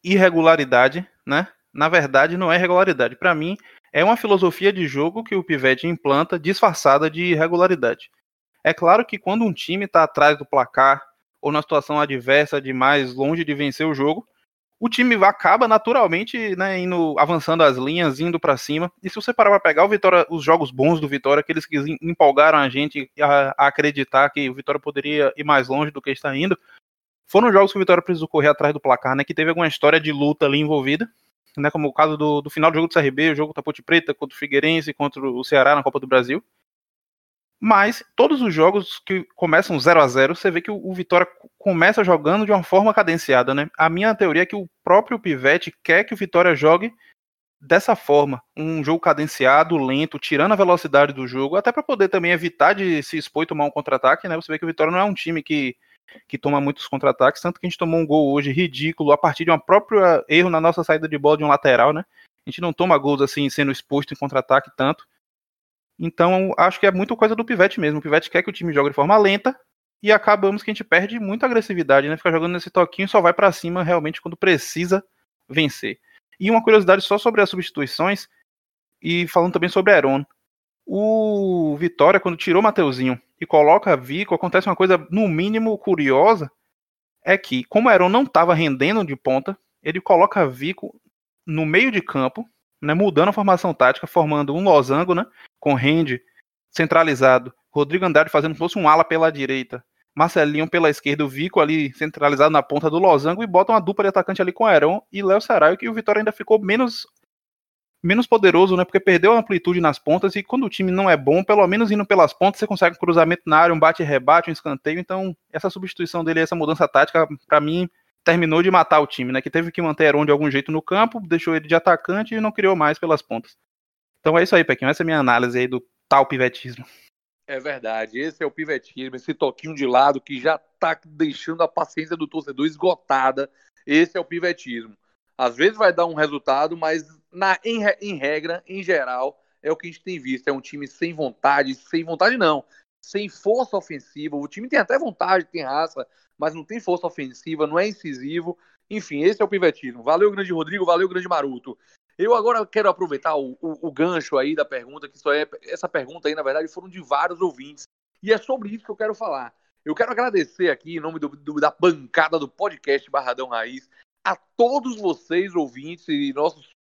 irregularidade, né? Na verdade, não é irregularidade. Para mim, é uma filosofia de jogo que o Pivete implanta disfarçada de irregularidade. É claro que quando um time está atrás do placar ou na situação adversa demais, longe de vencer o jogo, o time acaba naturalmente né, indo, avançando as linhas, indo para cima. E se você parar para pegar o Vitória, os jogos bons do Vitória, aqueles que empolgaram a gente a, acreditar que o Vitória poderia ir mais longe do que está indo, foram jogos que o Vitória precisou correr atrás do placar, né? Que teve alguma história de luta ali envolvida né, como o caso do, do final do jogo do CRB, o jogo da Ponte Preta contra o Figueirense, contra o Ceará na Copa do Brasil. Mas todos os jogos que começam 0 a 0 você vê que o, o, Vitória começa jogando de uma forma cadenciada, né? A minha teoria é que o próprio Pivete quer que o Vitória jogue dessa forma, um jogo cadenciado, lento, tirando a velocidade do jogo, até para poder também evitar de se expor e tomar um contra-ataque, né? Você vê que o Vitória não é um time que que toma muitos contra-ataques, tanto que a gente tomou um gol hoje ridículo a partir de um próprio erro na nossa saída de bola de um lateral, né? A gente não toma gols assim sendo exposto em contra-ataque tanto. Então, acho que é muito coisa do Pivete mesmo. O Pivete quer que o time jogue de forma lenta e acabamos que a gente perde muita agressividade, né? Ficar jogando nesse toquinho só vai para cima realmente quando precisa vencer. E uma curiosidade só sobre as substituições e falando também sobre Aeron. O Vitória, quando tirou o Mateuzinho e coloca Vico, acontece uma coisa, no mínimo, curiosa, é que, como o Heron não estava rendendo de ponta, ele coloca Vico no meio de campo, né, mudando a formação tática, formando um losango, né, com Rende centralizado, Rodrigo Andrade fazendo como se fosse um ala pela direita, Marcelinho pela esquerda, o Vico ali centralizado na ponta do losango e botam uma dupla de atacante ali com Aeron e Léo Saraio, que o Vitória ainda ficou menos menos poderoso, né? Porque perdeu a amplitude nas pontas e quando o time não é bom, pelo menos indo pelas pontas, você consegue um cruzamento na área, um bate-rebate, um escanteio. Então, essa substituição dele, essa mudança tática, para mim, terminou de matar o time, né? Que teve que manter Heron de algum jeito no campo, deixou ele de atacante e não criou mais pelas pontas. Então é isso aí, Pequinho. Essa é a minha análise aí do tal pivetismo. É verdade, esse é o pivetismo, esse toquinho de lado que já tá deixando a paciência do torcedor esgotada. Esse é o pivetismo. Às vezes vai dar um resultado, mas na, em, em regra, em geral, é o que a gente tem visto. É um time sem vontade, sem vontade não, sem força ofensiva. O time tem até vontade, tem raça, mas não tem força ofensiva, não é incisivo. Enfim, esse é o pivetismo. Valeu, grande Rodrigo, valeu, grande Maruto. Eu agora quero aproveitar o, o, o gancho aí da pergunta, que só é. Essa pergunta aí, na verdade, foram de vários ouvintes. E é sobre isso que eu quero falar. Eu quero agradecer aqui, em nome do, do, da bancada do podcast Barradão Raiz, a todos vocês, ouvintes e nossos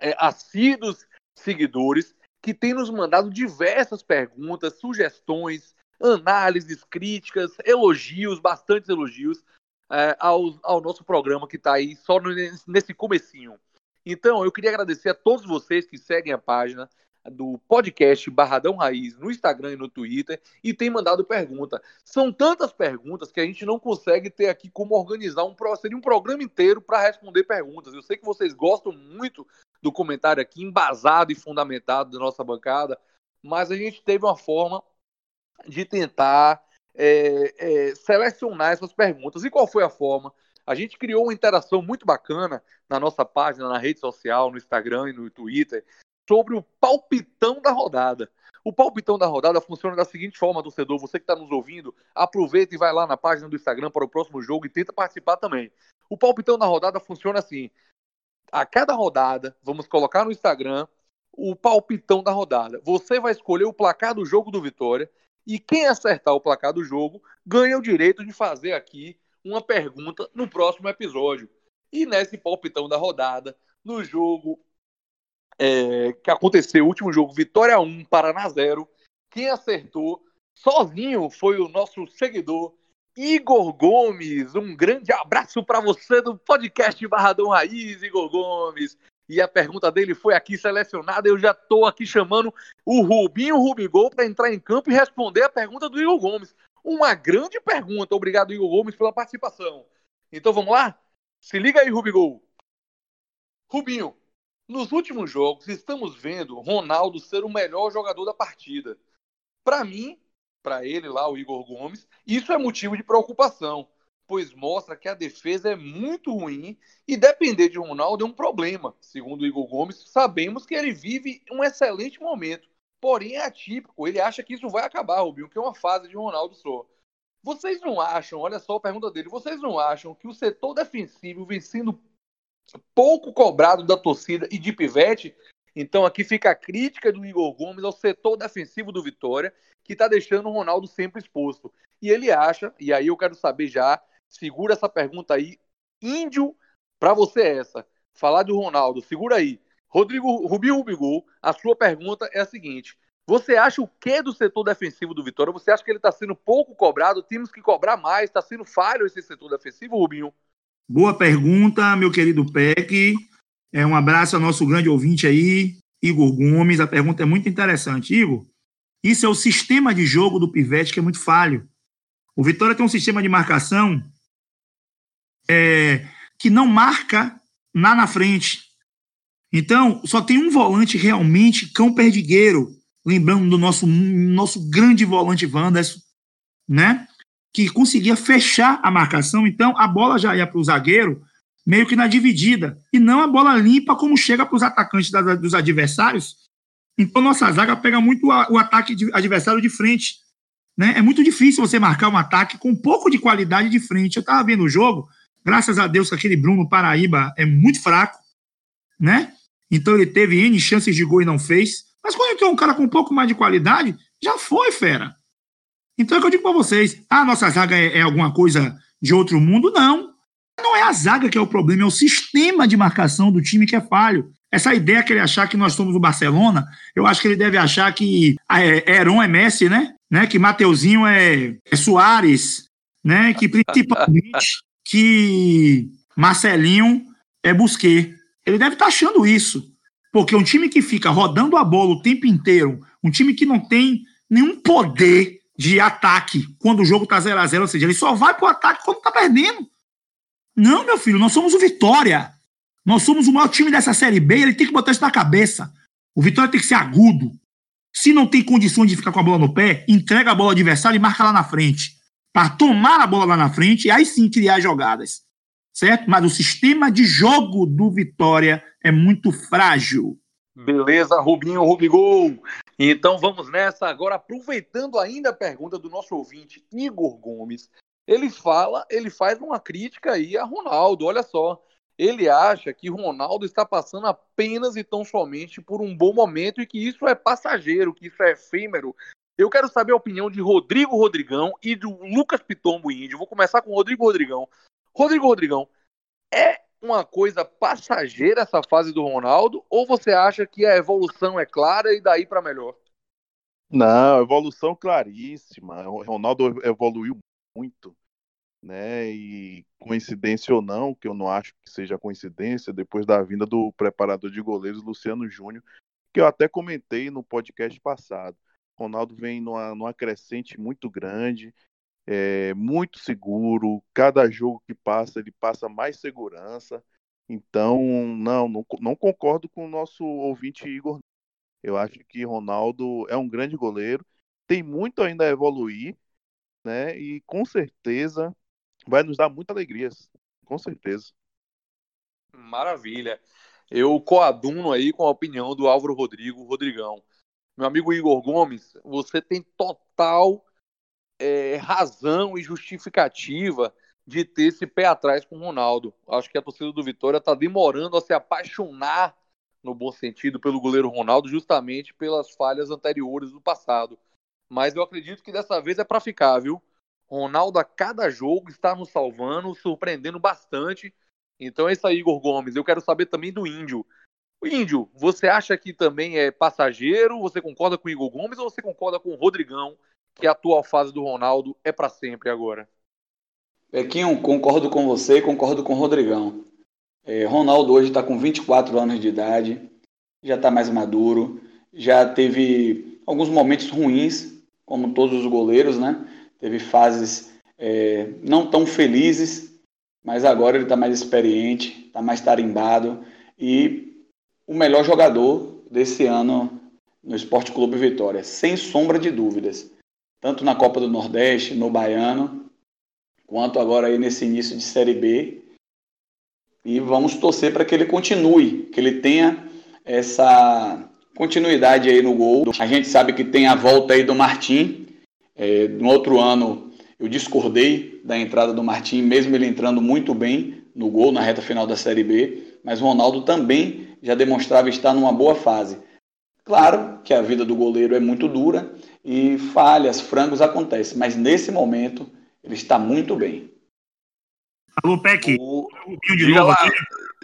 é, assíduos seguidores, que têm nos mandado diversas perguntas, sugestões, análises, críticas, elogios, bastantes elogios é, ao, ao nosso programa que está aí só nesse comecinho. Então, eu queria agradecer a todos vocês que seguem a página, do podcast Barradão Raiz no Instagram e no Twitter e tem mandado pergunta. São tantas perguntas que a gente não consegue ter aqui como organizar um seria um programa inteiro para responder perguntas. Eu sei que vocês gostam muito do comentário aqui embasado e fundamentado da nossa bancada, mas a gente teve uma forma de tentar é, é, selecionar essas perguntas. E qual foi a forma? A gente criou uma interação muito bacana na nossa página, na rede social, no Instagram e no Twitter, sobre o palpitão da rodada. O palpitão da rodada funciona da seguinte forma, torcedor. Você que está nos ouvindo, aproveita e vai lá na página do Instagram para o próximo jogo e tenta participar também. O palpitão da rodada funciona assim: a cada rodada, vamos colocar no Instagram o palpitão da rodada. Você vai escolher o placar do jogo do Vitória e quem acertar o placar do jogo ganha o direito de fazer aqui uma pergunta no próximo episódio. E nesse palpitão da rodada, no jogo é, que aconteceu, o último jogo, Vitória 1, Paraná 0. Quem acertou sozinho foi o nosso seguidor Igor Gomes. Um grande abraço para você do podcast Barradão Raiz, Igor Gomes. E a pergunta dele foi aqui selecionada. Eu já estou aqui chamando o Rubinho Rubigol para entrar em campo e responder a pergunta do Igor Gomes. Uma grande pergunta. Obrigado, Igor Gomes, pela participação. Então vamos lá? Se liga aí, Rubigol. Rubinho, nos últimos jogos, estamos vendo Ronaldo ser o melhor jogador da partida. Para mim, para ele lá, o Igor Gomes, isso é motivo de preocupação, pois mostra que a defesa é muito ruim e depender de Ronaldo é um problema. Segundo o Igor Gomes, sabemos que ele vive um excelente momento, porém é atípico. Ele acha que isso vai acabar, Rubinho, que é uma fase de Ronaldo só. Vocês não acham, olha só a pergunta dele, vocês não acham que o setor defensivo vem sendo pouco cobrado da torcida e de Pivete. Então aqui fica a crítica do Igor Gomes ao setor defensivo do Vitória, que está deixando o Ronaldo sempre exposto. E ele acha, e aí eu quero saber já, segura essa pergunta aí, índio, para você é essa. Falar do Ronaldo, segura aí. Rodrigo Rubinho Rubigol, a sua pergunta é a seguinte: você acha o que do setor defensivo do Vitória? Você acha que ele está sendo pouco cobrado? Temos que cobrar mais? Está sendo falho esse setor defensivo, Rubinho? Boa pergunta, meu querido Peck. É, um abraço ao nosso grande ouvinte aí, Igor Gomes. A pergunta é muito interessante. Igor, isso é o sistema de jogo do Pivete que é muito falho. O Vitória tem um sistema de marcação é, que não marca lá na frente. Então, só tem um volante realmente cão perdigueiro, lembrando do nosso, nosso grande volante Wanderson, né? que conseguia fechar a marcação, então a bola já ia para o zagueiro meio que na dividida, e não a bola limpa como chega para os atacantes da, dos adversários. Então nossa zaga pega muito a, o ataque de, adversário de frente. Né? É muito difícil você marcar um ataque com um pouco de qualidade de frente. Eu estava vendo o jogo, graças a Deus que aquele Bruno Paraíba é muito fraco, né? Então ele teve N chances de gol e não fez. Mas quando tem um cara com um pouco mais de qualidade, já foi, fera. Então é o que eu digo para vocês: a nossa zaga é, é, alguma coisa de outro mundo? Não. Não é a zaga que é o problema, é o sistema de marcação do time que é falho. Essa ideia que ele achar que nós somos o Barcelona, eu acho que ele deve achar que é, Heron é Messi, né? né? Que Mateuzinho é, é Soares, né? Que principalmente que Marcelinho é Busquet. Ele deve estar tá achando isso. Porque um time que fica rodando a bola o tempo inteiro, um time que não tem nenhum poder de ataque quando o jogo tá 0 a 0 ou seja, ele só vai pro ataque quando tá perdendo. Não, meu filho, nós somos o Vitória. Nós somos o maior time dessa Série B, ele tem que botar isso na cabeça. O Vitória tem que ser agudo. Se não tem condições de ficar com a bola no pé, entrega a bola ao adversário e marca lá na frente. Para tomar a bola lá na frente e aí sim criar jogadas. Certo? Mas o sistema de jogo do Vitória é muito frágil. Beleza, Rubinho, Rubigol. Então vamos nessa. Agora, aproveitando ainda a pergunta do nosso ouvinte Igor Gomes, ele fala, ele faz uma crítica aí a Ronaldo. Olha só, ele acha que Ronaldo está passando apenas e tão somente por um bom momento e que isso é passageiro, que isso é efêmero. Eu quero saber a opinião de Rodrigo Rodrigão e do Lucas Pitombo Índio. Vou começar com o Rodrigo Rodrigão. Rodrigo Rodrigão, é uma coisa passageira essa fase do Ronaldo? Ou você acha que a evolução é clara e daí para melhor? Não, evolução claríssima. O Ronaldo evoluiu muito, né? E coincidência ou não, que eu não acho que seja coincidência, depois da vinda do preparador de goleiros Luciano Júnior, que eu até comentei no podcast passado. Ronaldo vem numa, numa crescente muito grande, é, muito seguro. Cada jogo que passa, ele passa mais segurança. Então, não, não, não concordo com o nosso ouvinte Igor. Eu acho que Ronaldo é um grande goleiro, tem muito ainda a evoluir, né? E com certeza vai nos dar muita alegria, com certeza. Maravilha. Eu coaduno aí com a opinião do Álvaro Rodrigo, Rodrigão. Meu amigo Igor Gomes, você tem total é, razão e justificativa de ter esse pé atrás com o Ronaldo. Acho que a torcida do Vitória está demorando a se apaixonar, no bom sentido, pelo goleiro Ronaldo, justamente pelas falhas anteriores do passado. Mas eu acredito que dessa vez é para ficar, viu? Ronaldo a cada jogo está nos salvando, surpreendendo bastante. Então é isso aí, Igor Gomes. Eu quero saber também do Índio. O Índio, você acha que também é passageiro? Você concorda com o Igor Gomes ou você concorda com o Rodrigão que a atual fase do Ronaldo é para sempre agora. Pequinho, concordo com você, concordo com o Rodrigão. É, Ronaldo hoje está com 24 anos de idade, já está mais maduro, já teve alguns momentos ruins, como todos os goleiros, né? Teve fases é, não tão felizes, mas agora ele está mais experiente, está mais tarimbado e o melhor jogador desse ano no Esporte Clube Vitória, sem sombra de dúvidas tanto na Copa do Nordeste, no Baiano, quanto agora aí nesse início de Série B. E vamos torcer para que ele continue, que ele tenha essa continuidade aí no gol. A gente sabe que tem a volta aí do Martim. É, no outro ano eu discordei da entrada do Martim, mesmo ele entrando muito bem no gol na reta final da Série B, mas o Ronaldo também já demonstrava estar numa boa fase. Claro que a vida do goleiro é muito dura e falhas, frangos acontecem, mas nesse momento ele está muito bem. Alô, Peck. O... Diga, lá,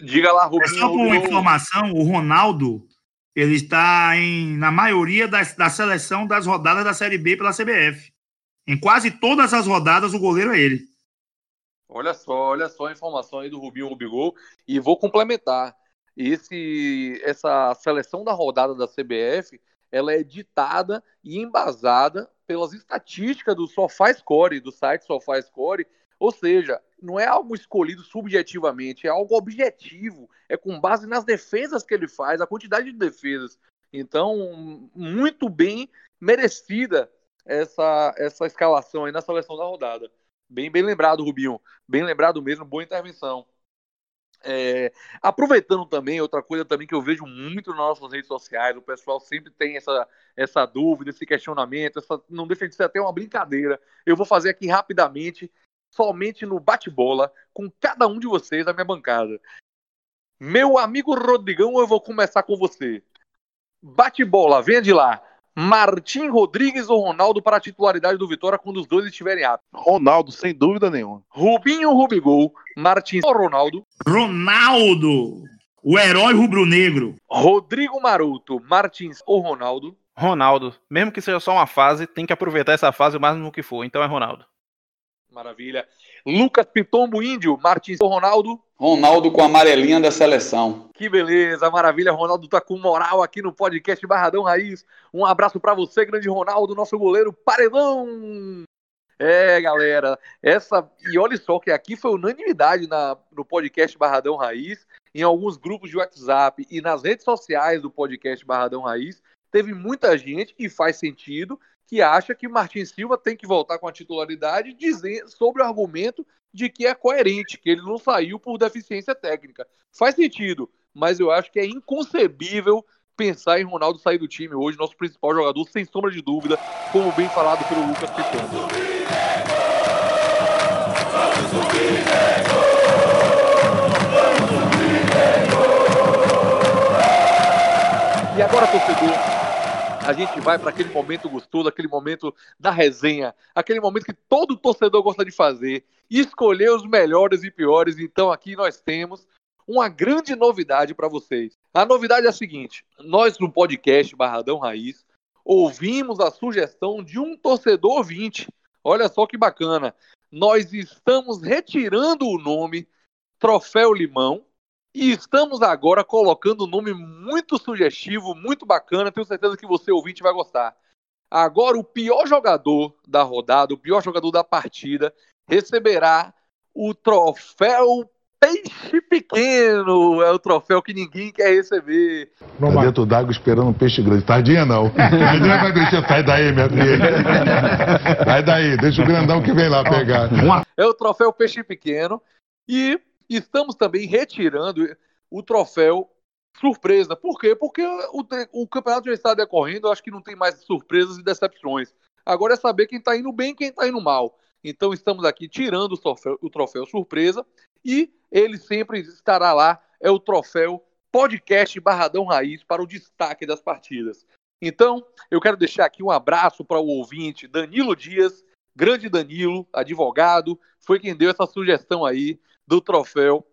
diga lá, Rubinho. É só por informação, o Ronaldo ele está em, na maioria das, da seleção das rodadas da Série B pela CBF. Em quase todas as rodadas, o goleiro é ele. Olha só, olha só a informação aí do Rubinho Rubigol. E vou complementar esse, essa seleção da rodada da CBF ela é ditada e embasada pelas estatísticas do SofaScore, do site SofaScore, ou seja, não é algo escolhido subjetivamente, é algo objetivo, é com base nas defesas que ele faz, a quantidade de defesas. Então, muito bem merecida essa, essa escalação aí na seleção da rodada. Bem, bem lembrado, Rubinho. Bem lembrado mesmo, boa intervenção. É, aproveitando também, outra coisa também que eu vejo muito nas nossas redes sociais, o pessoal sempre tem essa, essa dúvida, esse questionamento, essa, não deixa de ser até uma brincadeira. Eu vou fazer aqui rapidamente, somente no bate-bola, com cada um de vocês da minha bancada. Meu amigo Rodrigão, eu vou começar com você. Bate-bola, venha de lá. Martim Rodrigues ou Ronaldo para a titularidade do Vitória quando os dois estiverem aptos? Ronaldo, sem dúvida nenhuma. Rubinho Rubigol, Martins ou Ronaldo? Ronaldo! O herói rubro-negro. Rodrigo Maroto, Martins ou Ronaldo? Ronaldo. Mesmo que seja só uma fase, tem que aproveitar essa fase o máximo que for. Então é Ronaldo. Maravilha. Lucas Pitombo Índio, Martins Ronaldo? Ronaldo com a amarelinha da seleção. Que beleza, maravilha. Ronaldo tá com moral aqui no podcast Barradão Raiz. Um abraço para você, grande Ronaldo, nosso goleiro paredão. É, galera, essa e olha só que aqui foi unanimidade na, no podcast Barradão Raiz, em alguns grupos de WhatsApp e nas redes sociais do podcast Barradão Raiz, teve muita gente e faz sentido que acha que Martin Silva tem que voltar com a titularidade dizer, sobre o argumento de que é coerente, que ele não saiu por deficiência técnica. Faz sentido, mas eu acho que é inconcebível pensar em Ronaldo sair do time hoje, nosso principal jogador, sem sombra de dúvida, como bem falado pelo Lucas Pitano. E agora, torcedor, a gente vai para aquele momento gostoso, aquele momento da resenha, aquele momento que todo torcedor gosta de fazer, escolher os melhores e piores. Então aqui nós temos uma grande novidade para vocês. A novidade é a seguinte: nós no podcast Barradão Raiz ouvimos a sugestão de um torcedor ouvinte. Olha só que bacana. Nós estamos retirando o nome Troféu Limão e estamos agora colocando um nome muito sugestivo, muito bacana. Tenho certeza que você, ouvinte, vai gostar. Agora, o pior jogador da rodada, o pior jogador da partida, receberá o troféu Peixe Pequeno. É o troféu que ninguém quer receber. Tá dentro d'água esperando um peixe grande. Tardinha não. Tardinha vai deixar. Sai daí, minha filha. Sai daí, deixa o grandão que vem lá pegar. É o troféu Peixe Pequeno. E Estamos também retirando o troféu surpresa. Por quê? Porque o, o campeonato já está decorrendo, acho que não tem mais surpresas e decepções. Agora é saber quem está indo bem e quem está indo mal. Então estamos aqui tirando o troféu, o troféu surpresa e ele sempre estará lá. É o troféu podcast Barradão Raiz para o destaque das partidas. Então, eu quero deixar aqui um abraço para o ouvinte Danilo Dias, grande Danilo, advogado, foi quem deu essa sugestão aí do troféu.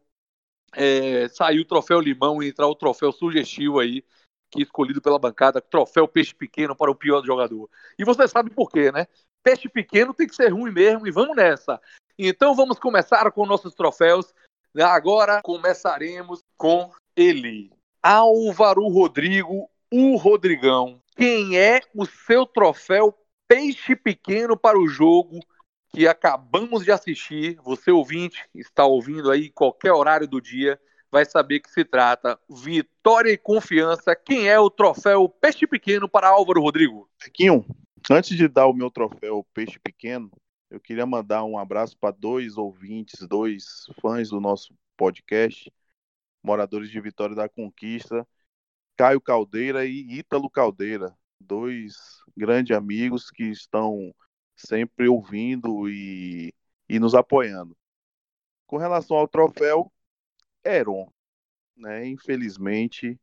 É, saiu o troféu limão e entrar o troféu sugestivo aí, que é escolhido pela bancada, troféu peixe pequeno para o pior jogador. E você sabe por quê, né? Peixe pequeno tem que ser ruim mesmo e vamos nessa. Então vamos começar com nossos troféus. Agora começaremos com ele, Álvaro Rodrigo, o Rodrigão. Quem é o seu troféu peixe pequeno para o jogo que acabamos de assistir, você ouvinte, está ouvindo aí qualquer horário do dia, vai saber que se trata vitória e confiança. Quem é o troféu Peixe Pequeno para Álvaro Rodrigo? Pequinho, antes de dar o meu troféu Peixe Pequeno, eu queria mandar um abraço para dois ouvintes, dois fãs do nosso podcast, moradores de Vitória da Conquista, Caio Caldeira e Ítalo Caldeira, dois grandes amigos que estão sempre ouvindo e, e nos apoiando. Com relação ao troféu, Heron, né? Infelizmente,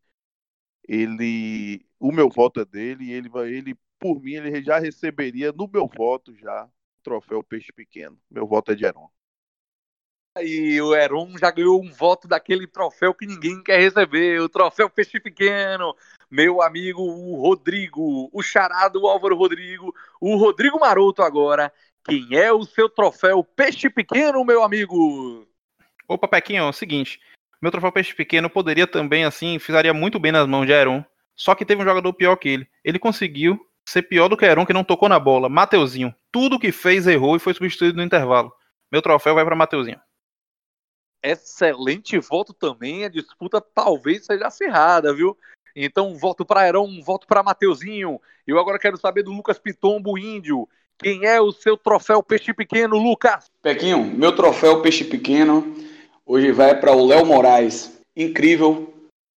ele, o meu voto é dele, ele vai, ele por mim ele já receberia no meu voto já o troféu Peixe Pequeno. Meu voto é de Heron. E o Heron já ganhou um voto daquele troféu que ninguém quer receber, o troféu Peixe Pequeno. Meu amigo o Rodrigo, o charado Álvaro Rodrigo, o Rodrigo Maroto agora. Quem é o seu troféu Peixe Pequeno, meu amigo? Opa, Pequinho, é o seguinte. Meu troféu Peixe Pequeno poderia também, assim, ficaria muito bem nas mãos de Heron. Só que teve um jogador pior que ele. Ele conseguiu ser pior do que Heron, que não tocou na bola. Mateuzinho. Tudo que fez errou e foi substituído no intervalo. Meu troféu vai para Mateuzinho excelente voto também. A disputa talvez seja acirrada, viu? Então, voto para Aeron, voto para Mateuzinho. Eu agora quero saber do Lucas Pitombo Índio. Quem é o seu troféu Peixe Pequeno, Lucas? Pequinho, meu troféu Peixe Pequeno hoje vai para o Léo Moraes. Incrível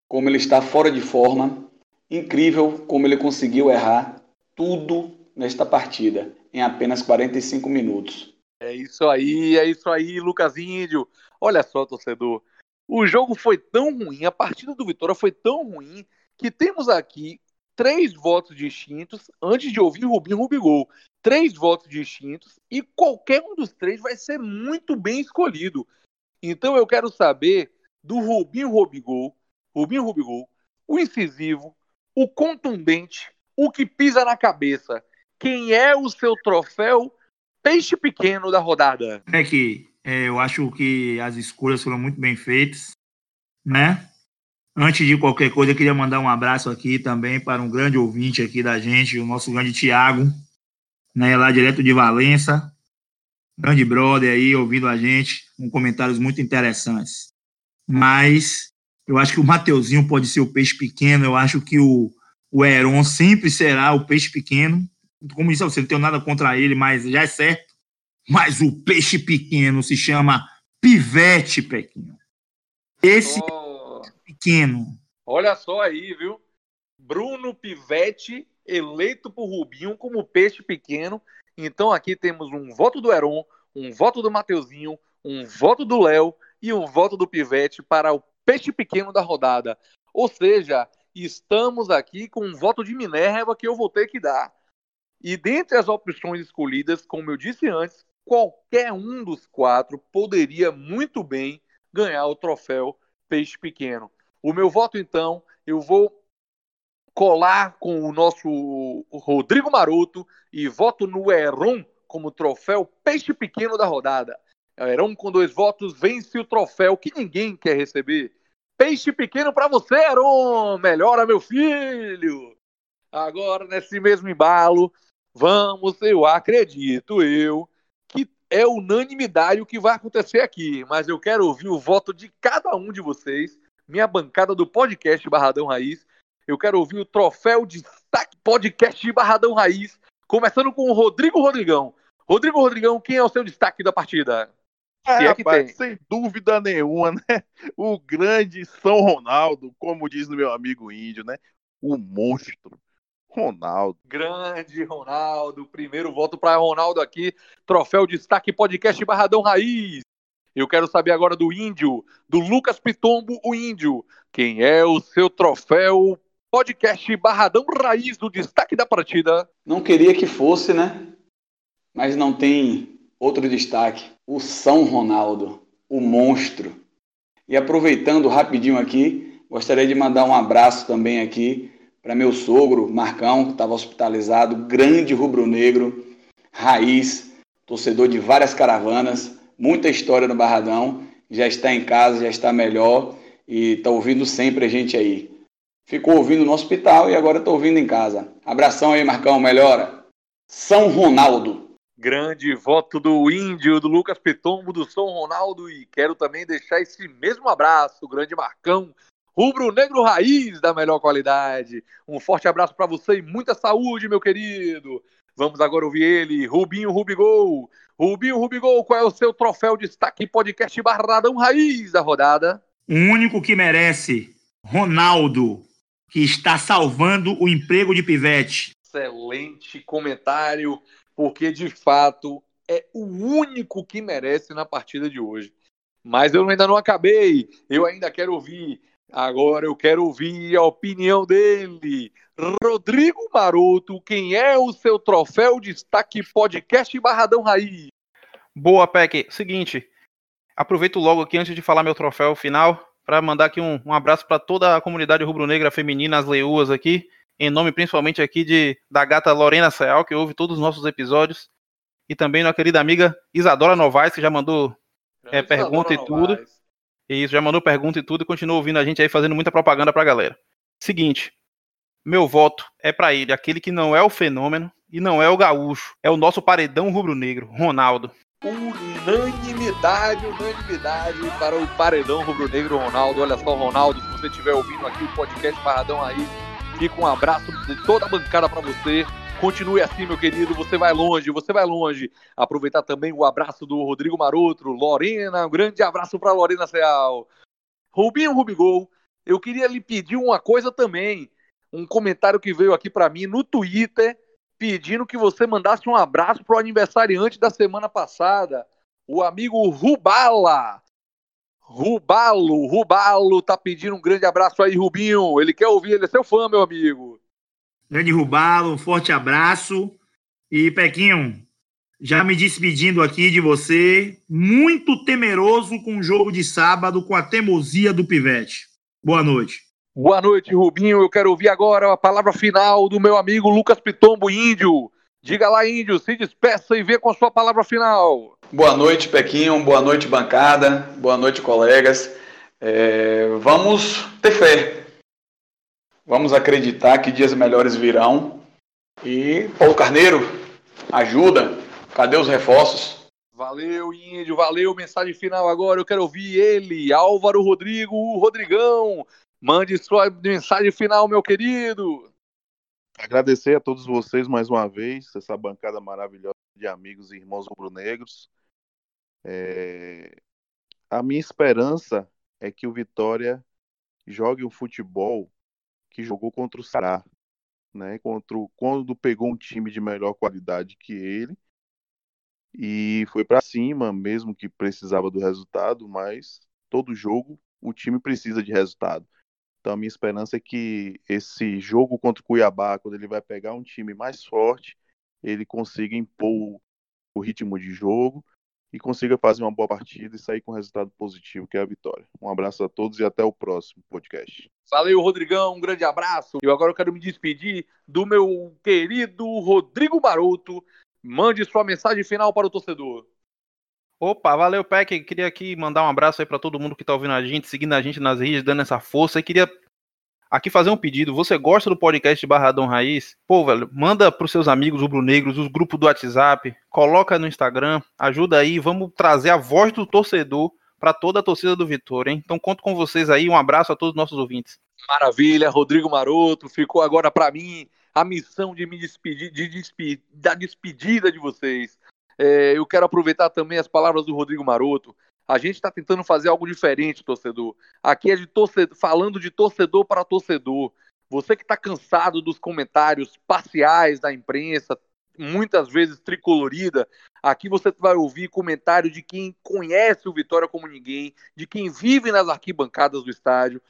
como ele está fora de forma. Incrível como ele conseguiu errar tudo nesta partida em apenas 45 minutos. É isso aí, é isso aí, Lucas Índio. Olha só, torcedor. O jogo foi tão ruim, a partida do Vitória foi tão ruim, que temos aqui três votos distintos antes de ouvir Rubinho Rubigol. Três votos distintos e qualquer um dos três vai ser muito bem escolhido. Então eu quero saber do Rubinho Rubigol Rubinho Rubigol, o incisivo, o contundente, o que pisa na cabeça. Quem é o seu troféu peixe pequeno da rodada? É que é, eu acho que as escolhas foram muito bem feitas, né? Antes de qualquer coisa, eu queria mandar um abraço aqui também para um grande ouvinte aqui da gente, o nosso grande Tiago, né, lá direto de Valença, grande brother aí, ouvindo a gente, com comentários muito interessantes. Mas eu acho que o Mateuzinho pode ser o peixe pequeno, eu acho que o, o Heron sempre será o peixe pequeno. Como disse você, não tenho nada contra ele, mas já é certo. Mas o peixe pequeno se chama Pivete, Pequinho. Esse Oh, pequeno. olha só aí, viu? Bruno Pivete eleito por Rubinho como peixe pequeno. Então aqui temos um voto do Heron, um voto do Mateuzinho, um voto do Léo e um voto do Pivete para o peixe pequeno da rodada. Ou seja, estamos aqui com um voto de Minerva que eu vou ter que dar. E dentre as opções escolhidas, como eu disse antes, qualquer um dos quatro poderia muito bem ganhar o troféu peixe pequeno. O meu voto, então, eu vou colar com o nosso Rodrigo Maroto e voto no Heron como troféu peixe pequeno da rodada. Heron com dois votos vence o troféu que ninguém quer receber. Peixe pequeno para você, Heron! Melhora, meu filho! Agora, nesse mesmo embalo, vamos, eu acredito, eu, é unanimidade o que vai acontecer aqui, mas eu quero ouvir o voto de cada um de vocês, minha bancada do podcast Barradão Raiz. Eu quero ouvir o troféu de destaque podcast Barradão Raiz, começando com o Rodrigo Rodrigão. Rodrigo Rodrigão, quem é o seu destaque da partida? É, é rapaz, tem. sem dúvida nenhuma, né? O grande São Ronaldo, como diz no meu amigo índio, né? O monstro. Ronaldo. Grande Ronaldo, primeiro voto para Ronaldo aqui, troféu destaque podcast Barradão Raiz. Eu quero saber agora do Índio, do Lucas Pitombo, o Índio. Quem é o seu troféu podcast Barradão Raiz do destaque da partida? Não queria que fosse, né? Mas não tem outro destaque. O São Ronaldo, o monstro. E aproveitando rapidinho aqui, gostaria de mandar um abraço também aqui para meu sogro, Marcão, que estava hospitalizado, grande rubro-negro, raiz, torcedor de várias caravanas, muita história no Barradão, já está em casa, já está melhor e está ouvindo sempre a gente aí. Ficou ouvindo no hospital e agora está ouvindo em casa. Abração aí, Marcão, melhora. São Ronaldo. Grande voto do Índio, do Lucas Pitombo, do São Ronaldo. E quero também deixar esse mesmo abraço, grande Marcão, rubro-negro raiz da melhor qualidade. Um forte abraço para você e muita saúde, meu querido. Vamos agora ouvir ele, Rubinho Rubigol. Rubinho Rubigol, qual é o seu troféu destaque podcast Barradão Raiz da rodada? O único que merece, Ronaldo, que está salvando o emprego de Pivete. Excelente comentário, porque de fato é o único que merece na partida de hoje. Mas eu ainda não acabei, eu ainda quero ouvir. Agora eu quero ouvir a opinião dele. Rodrigo Maroto, quem é o seu troféu destaque podcast Barradão Raiz? Boa, Peck. Seguinte, aproveito logo aqui antes de falar meu troféu final para mandar aqui um, um abraço para toda a comunidade rubro-negra feminina, as leoas aqui, em nome principalmente aqui de da gata Lorena Seal, que ouve todos os nossos episódios, e também da querida amiga Isadora Novaes, que já mandou É, pergunta e tudo. Isso, já mandou pergunta e tudo e continua ouvindo a gente aí fazendo muita propaganda pra galera. Seguinte, meu voto é pra ele, aquele que não é o fenômeno e não é o gaúcho, é o nosso paredão rubro-negro, Ronaldo. Unanimidade, unanimidade para o paredão rubro-negro Ronaldo. Olha só, Ronaldo, se você estiver ouvindo aqui o podcast Paradão aí, fica um abraço de toda a bancada para você. Continue assim, meu querido. Você vai longe, você vai longe. Aproveitar também o abraço do Rodrigo Maroto, Lorena. Um grande abraço para Lorena Seal. Rubinho Rubigol, eu queria lhe pedir uma coisa também. Um comentário que veio aqui para mim no Twitter, pedindo que você mandasse um abraço pro aniversariante da semana passada, o amigo Rubala. Rubalo, Rubalo tá pedindo um grande abraço aí, Rubinho. Ele quer ouvir, ele é seu fã, meu amigo. Grande Rubalo, um forte abraço. E, Pequinho, já me despedindo aqui de você, muito temeroso com o jogo de sábado, com a teimosia do Pivete. Boa noite. Boa noite, Rubinho. Eu quero ouvir agora a palavra final do meu amigo Lucas Pitombo Índio. Diga lá, Índio, se despeça e vê com a sua palavra final. Boa noite, Pequinho. Boa noite, bancada. Boa noite, colegas. É, vamos ter fé. Vamos acreditar que dias melhores virão. E Paulo Carneiro, ajuda. Cadê os reforços? Valeu, Índio, valeu. Mensagem final agora. Eu quero ouvir ele, Álvaro Rodrigo, o Rodrigão. Mande sua mensagem final, meu querido. Agradecer a todos vocês mais uma vez, essa bancada maravilhosa de amigos e irmãos rubro-negros. É... A minha esperança é que o Vitória jogue um futebol que jogou contra o Ceará, né? Contra quando pegou um time de melhor qualidade que ele e foi para cima, mesmo que precisava do resultado, mas todo jogo o time precisa de resultado. Então a minha esperança é que esse jogo contra o Cuiabá, quando ele vai pegar um time mais forte, ele consiga impor o ritmo de jogo e consiga fazer uma boa partida e sair com um resultado positivo, que é a vitória. Um abraço a todos e até o próximo podcast. Valeu, Rodrigão, um grande abraço. E agora eu quero me despedir do meu querido Rodrigo Maroto. Mande sua mensagem final para o torcedor. Opa, valeu, Peck. Queria aqui mandar um abraço aí para todo mundo que tá ouvindo a gente, seguindo a gente nas redes, dando essa força. E queria aqui fazer um pedido. Você gosta do podcast Barradão Raiz? Pô, velho, manda pros seus amigos rubro-negros, os grupos do WhatsApp, coloca no Instagram, ajuda aí, vamos trazer a voz do torcedor para toda a torcida do Vitória, hein? Então conto com vocês aí, um abraço a todos os nossos ouvintes. Maravilha, Rodrigo Maroto, ficou agora para mim a missão de me despedir, de despedir, da despedida de vocês. É, eu quero aproveitar também as palavras do Rodrigo Maroto. A gente está tentando fazer algo diferente, torcedor. Aqui é de torcedor, falando de torcedor para torcedor. Você que está cansado dos comentários parciais da imprensa, muitas vezes tricolorida, aqui você vai ouvir comentário de quem conhece o Vitória como ninguém, de quem vive nas arquibancadas do estádio.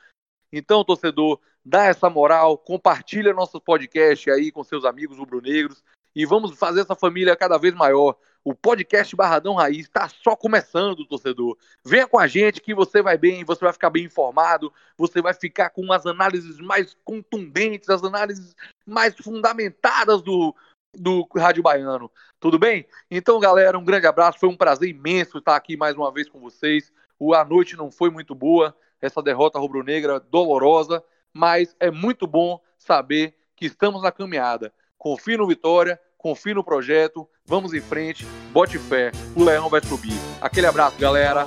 Então, torcedor, dá essa moral, compartilha nosso podcast aí com seus amigos rubro-negros e vamos fazer essa família cada vez maior. O podcast Barradão Raiz está só começando, torcedor. Venha com a gente que você vai bem, você vai ficar bem informado, você vai ficar com as análises mais contundentes, as análises mais fundamentadas do, do Rádio Baiano. Tudo bem? Então, galera, um grande abraço. Foi um prazer imenso estar aqui mais uma vez com vocês. A noite não foi muito boa, essa derrota rubro-negra dolorosa, mas é muito bom saber que estamos na caminhada. Confie no Vitória, confie no projeto, vamos em frente, bote fé, o Leão vai subir. Aquele abraço, galera.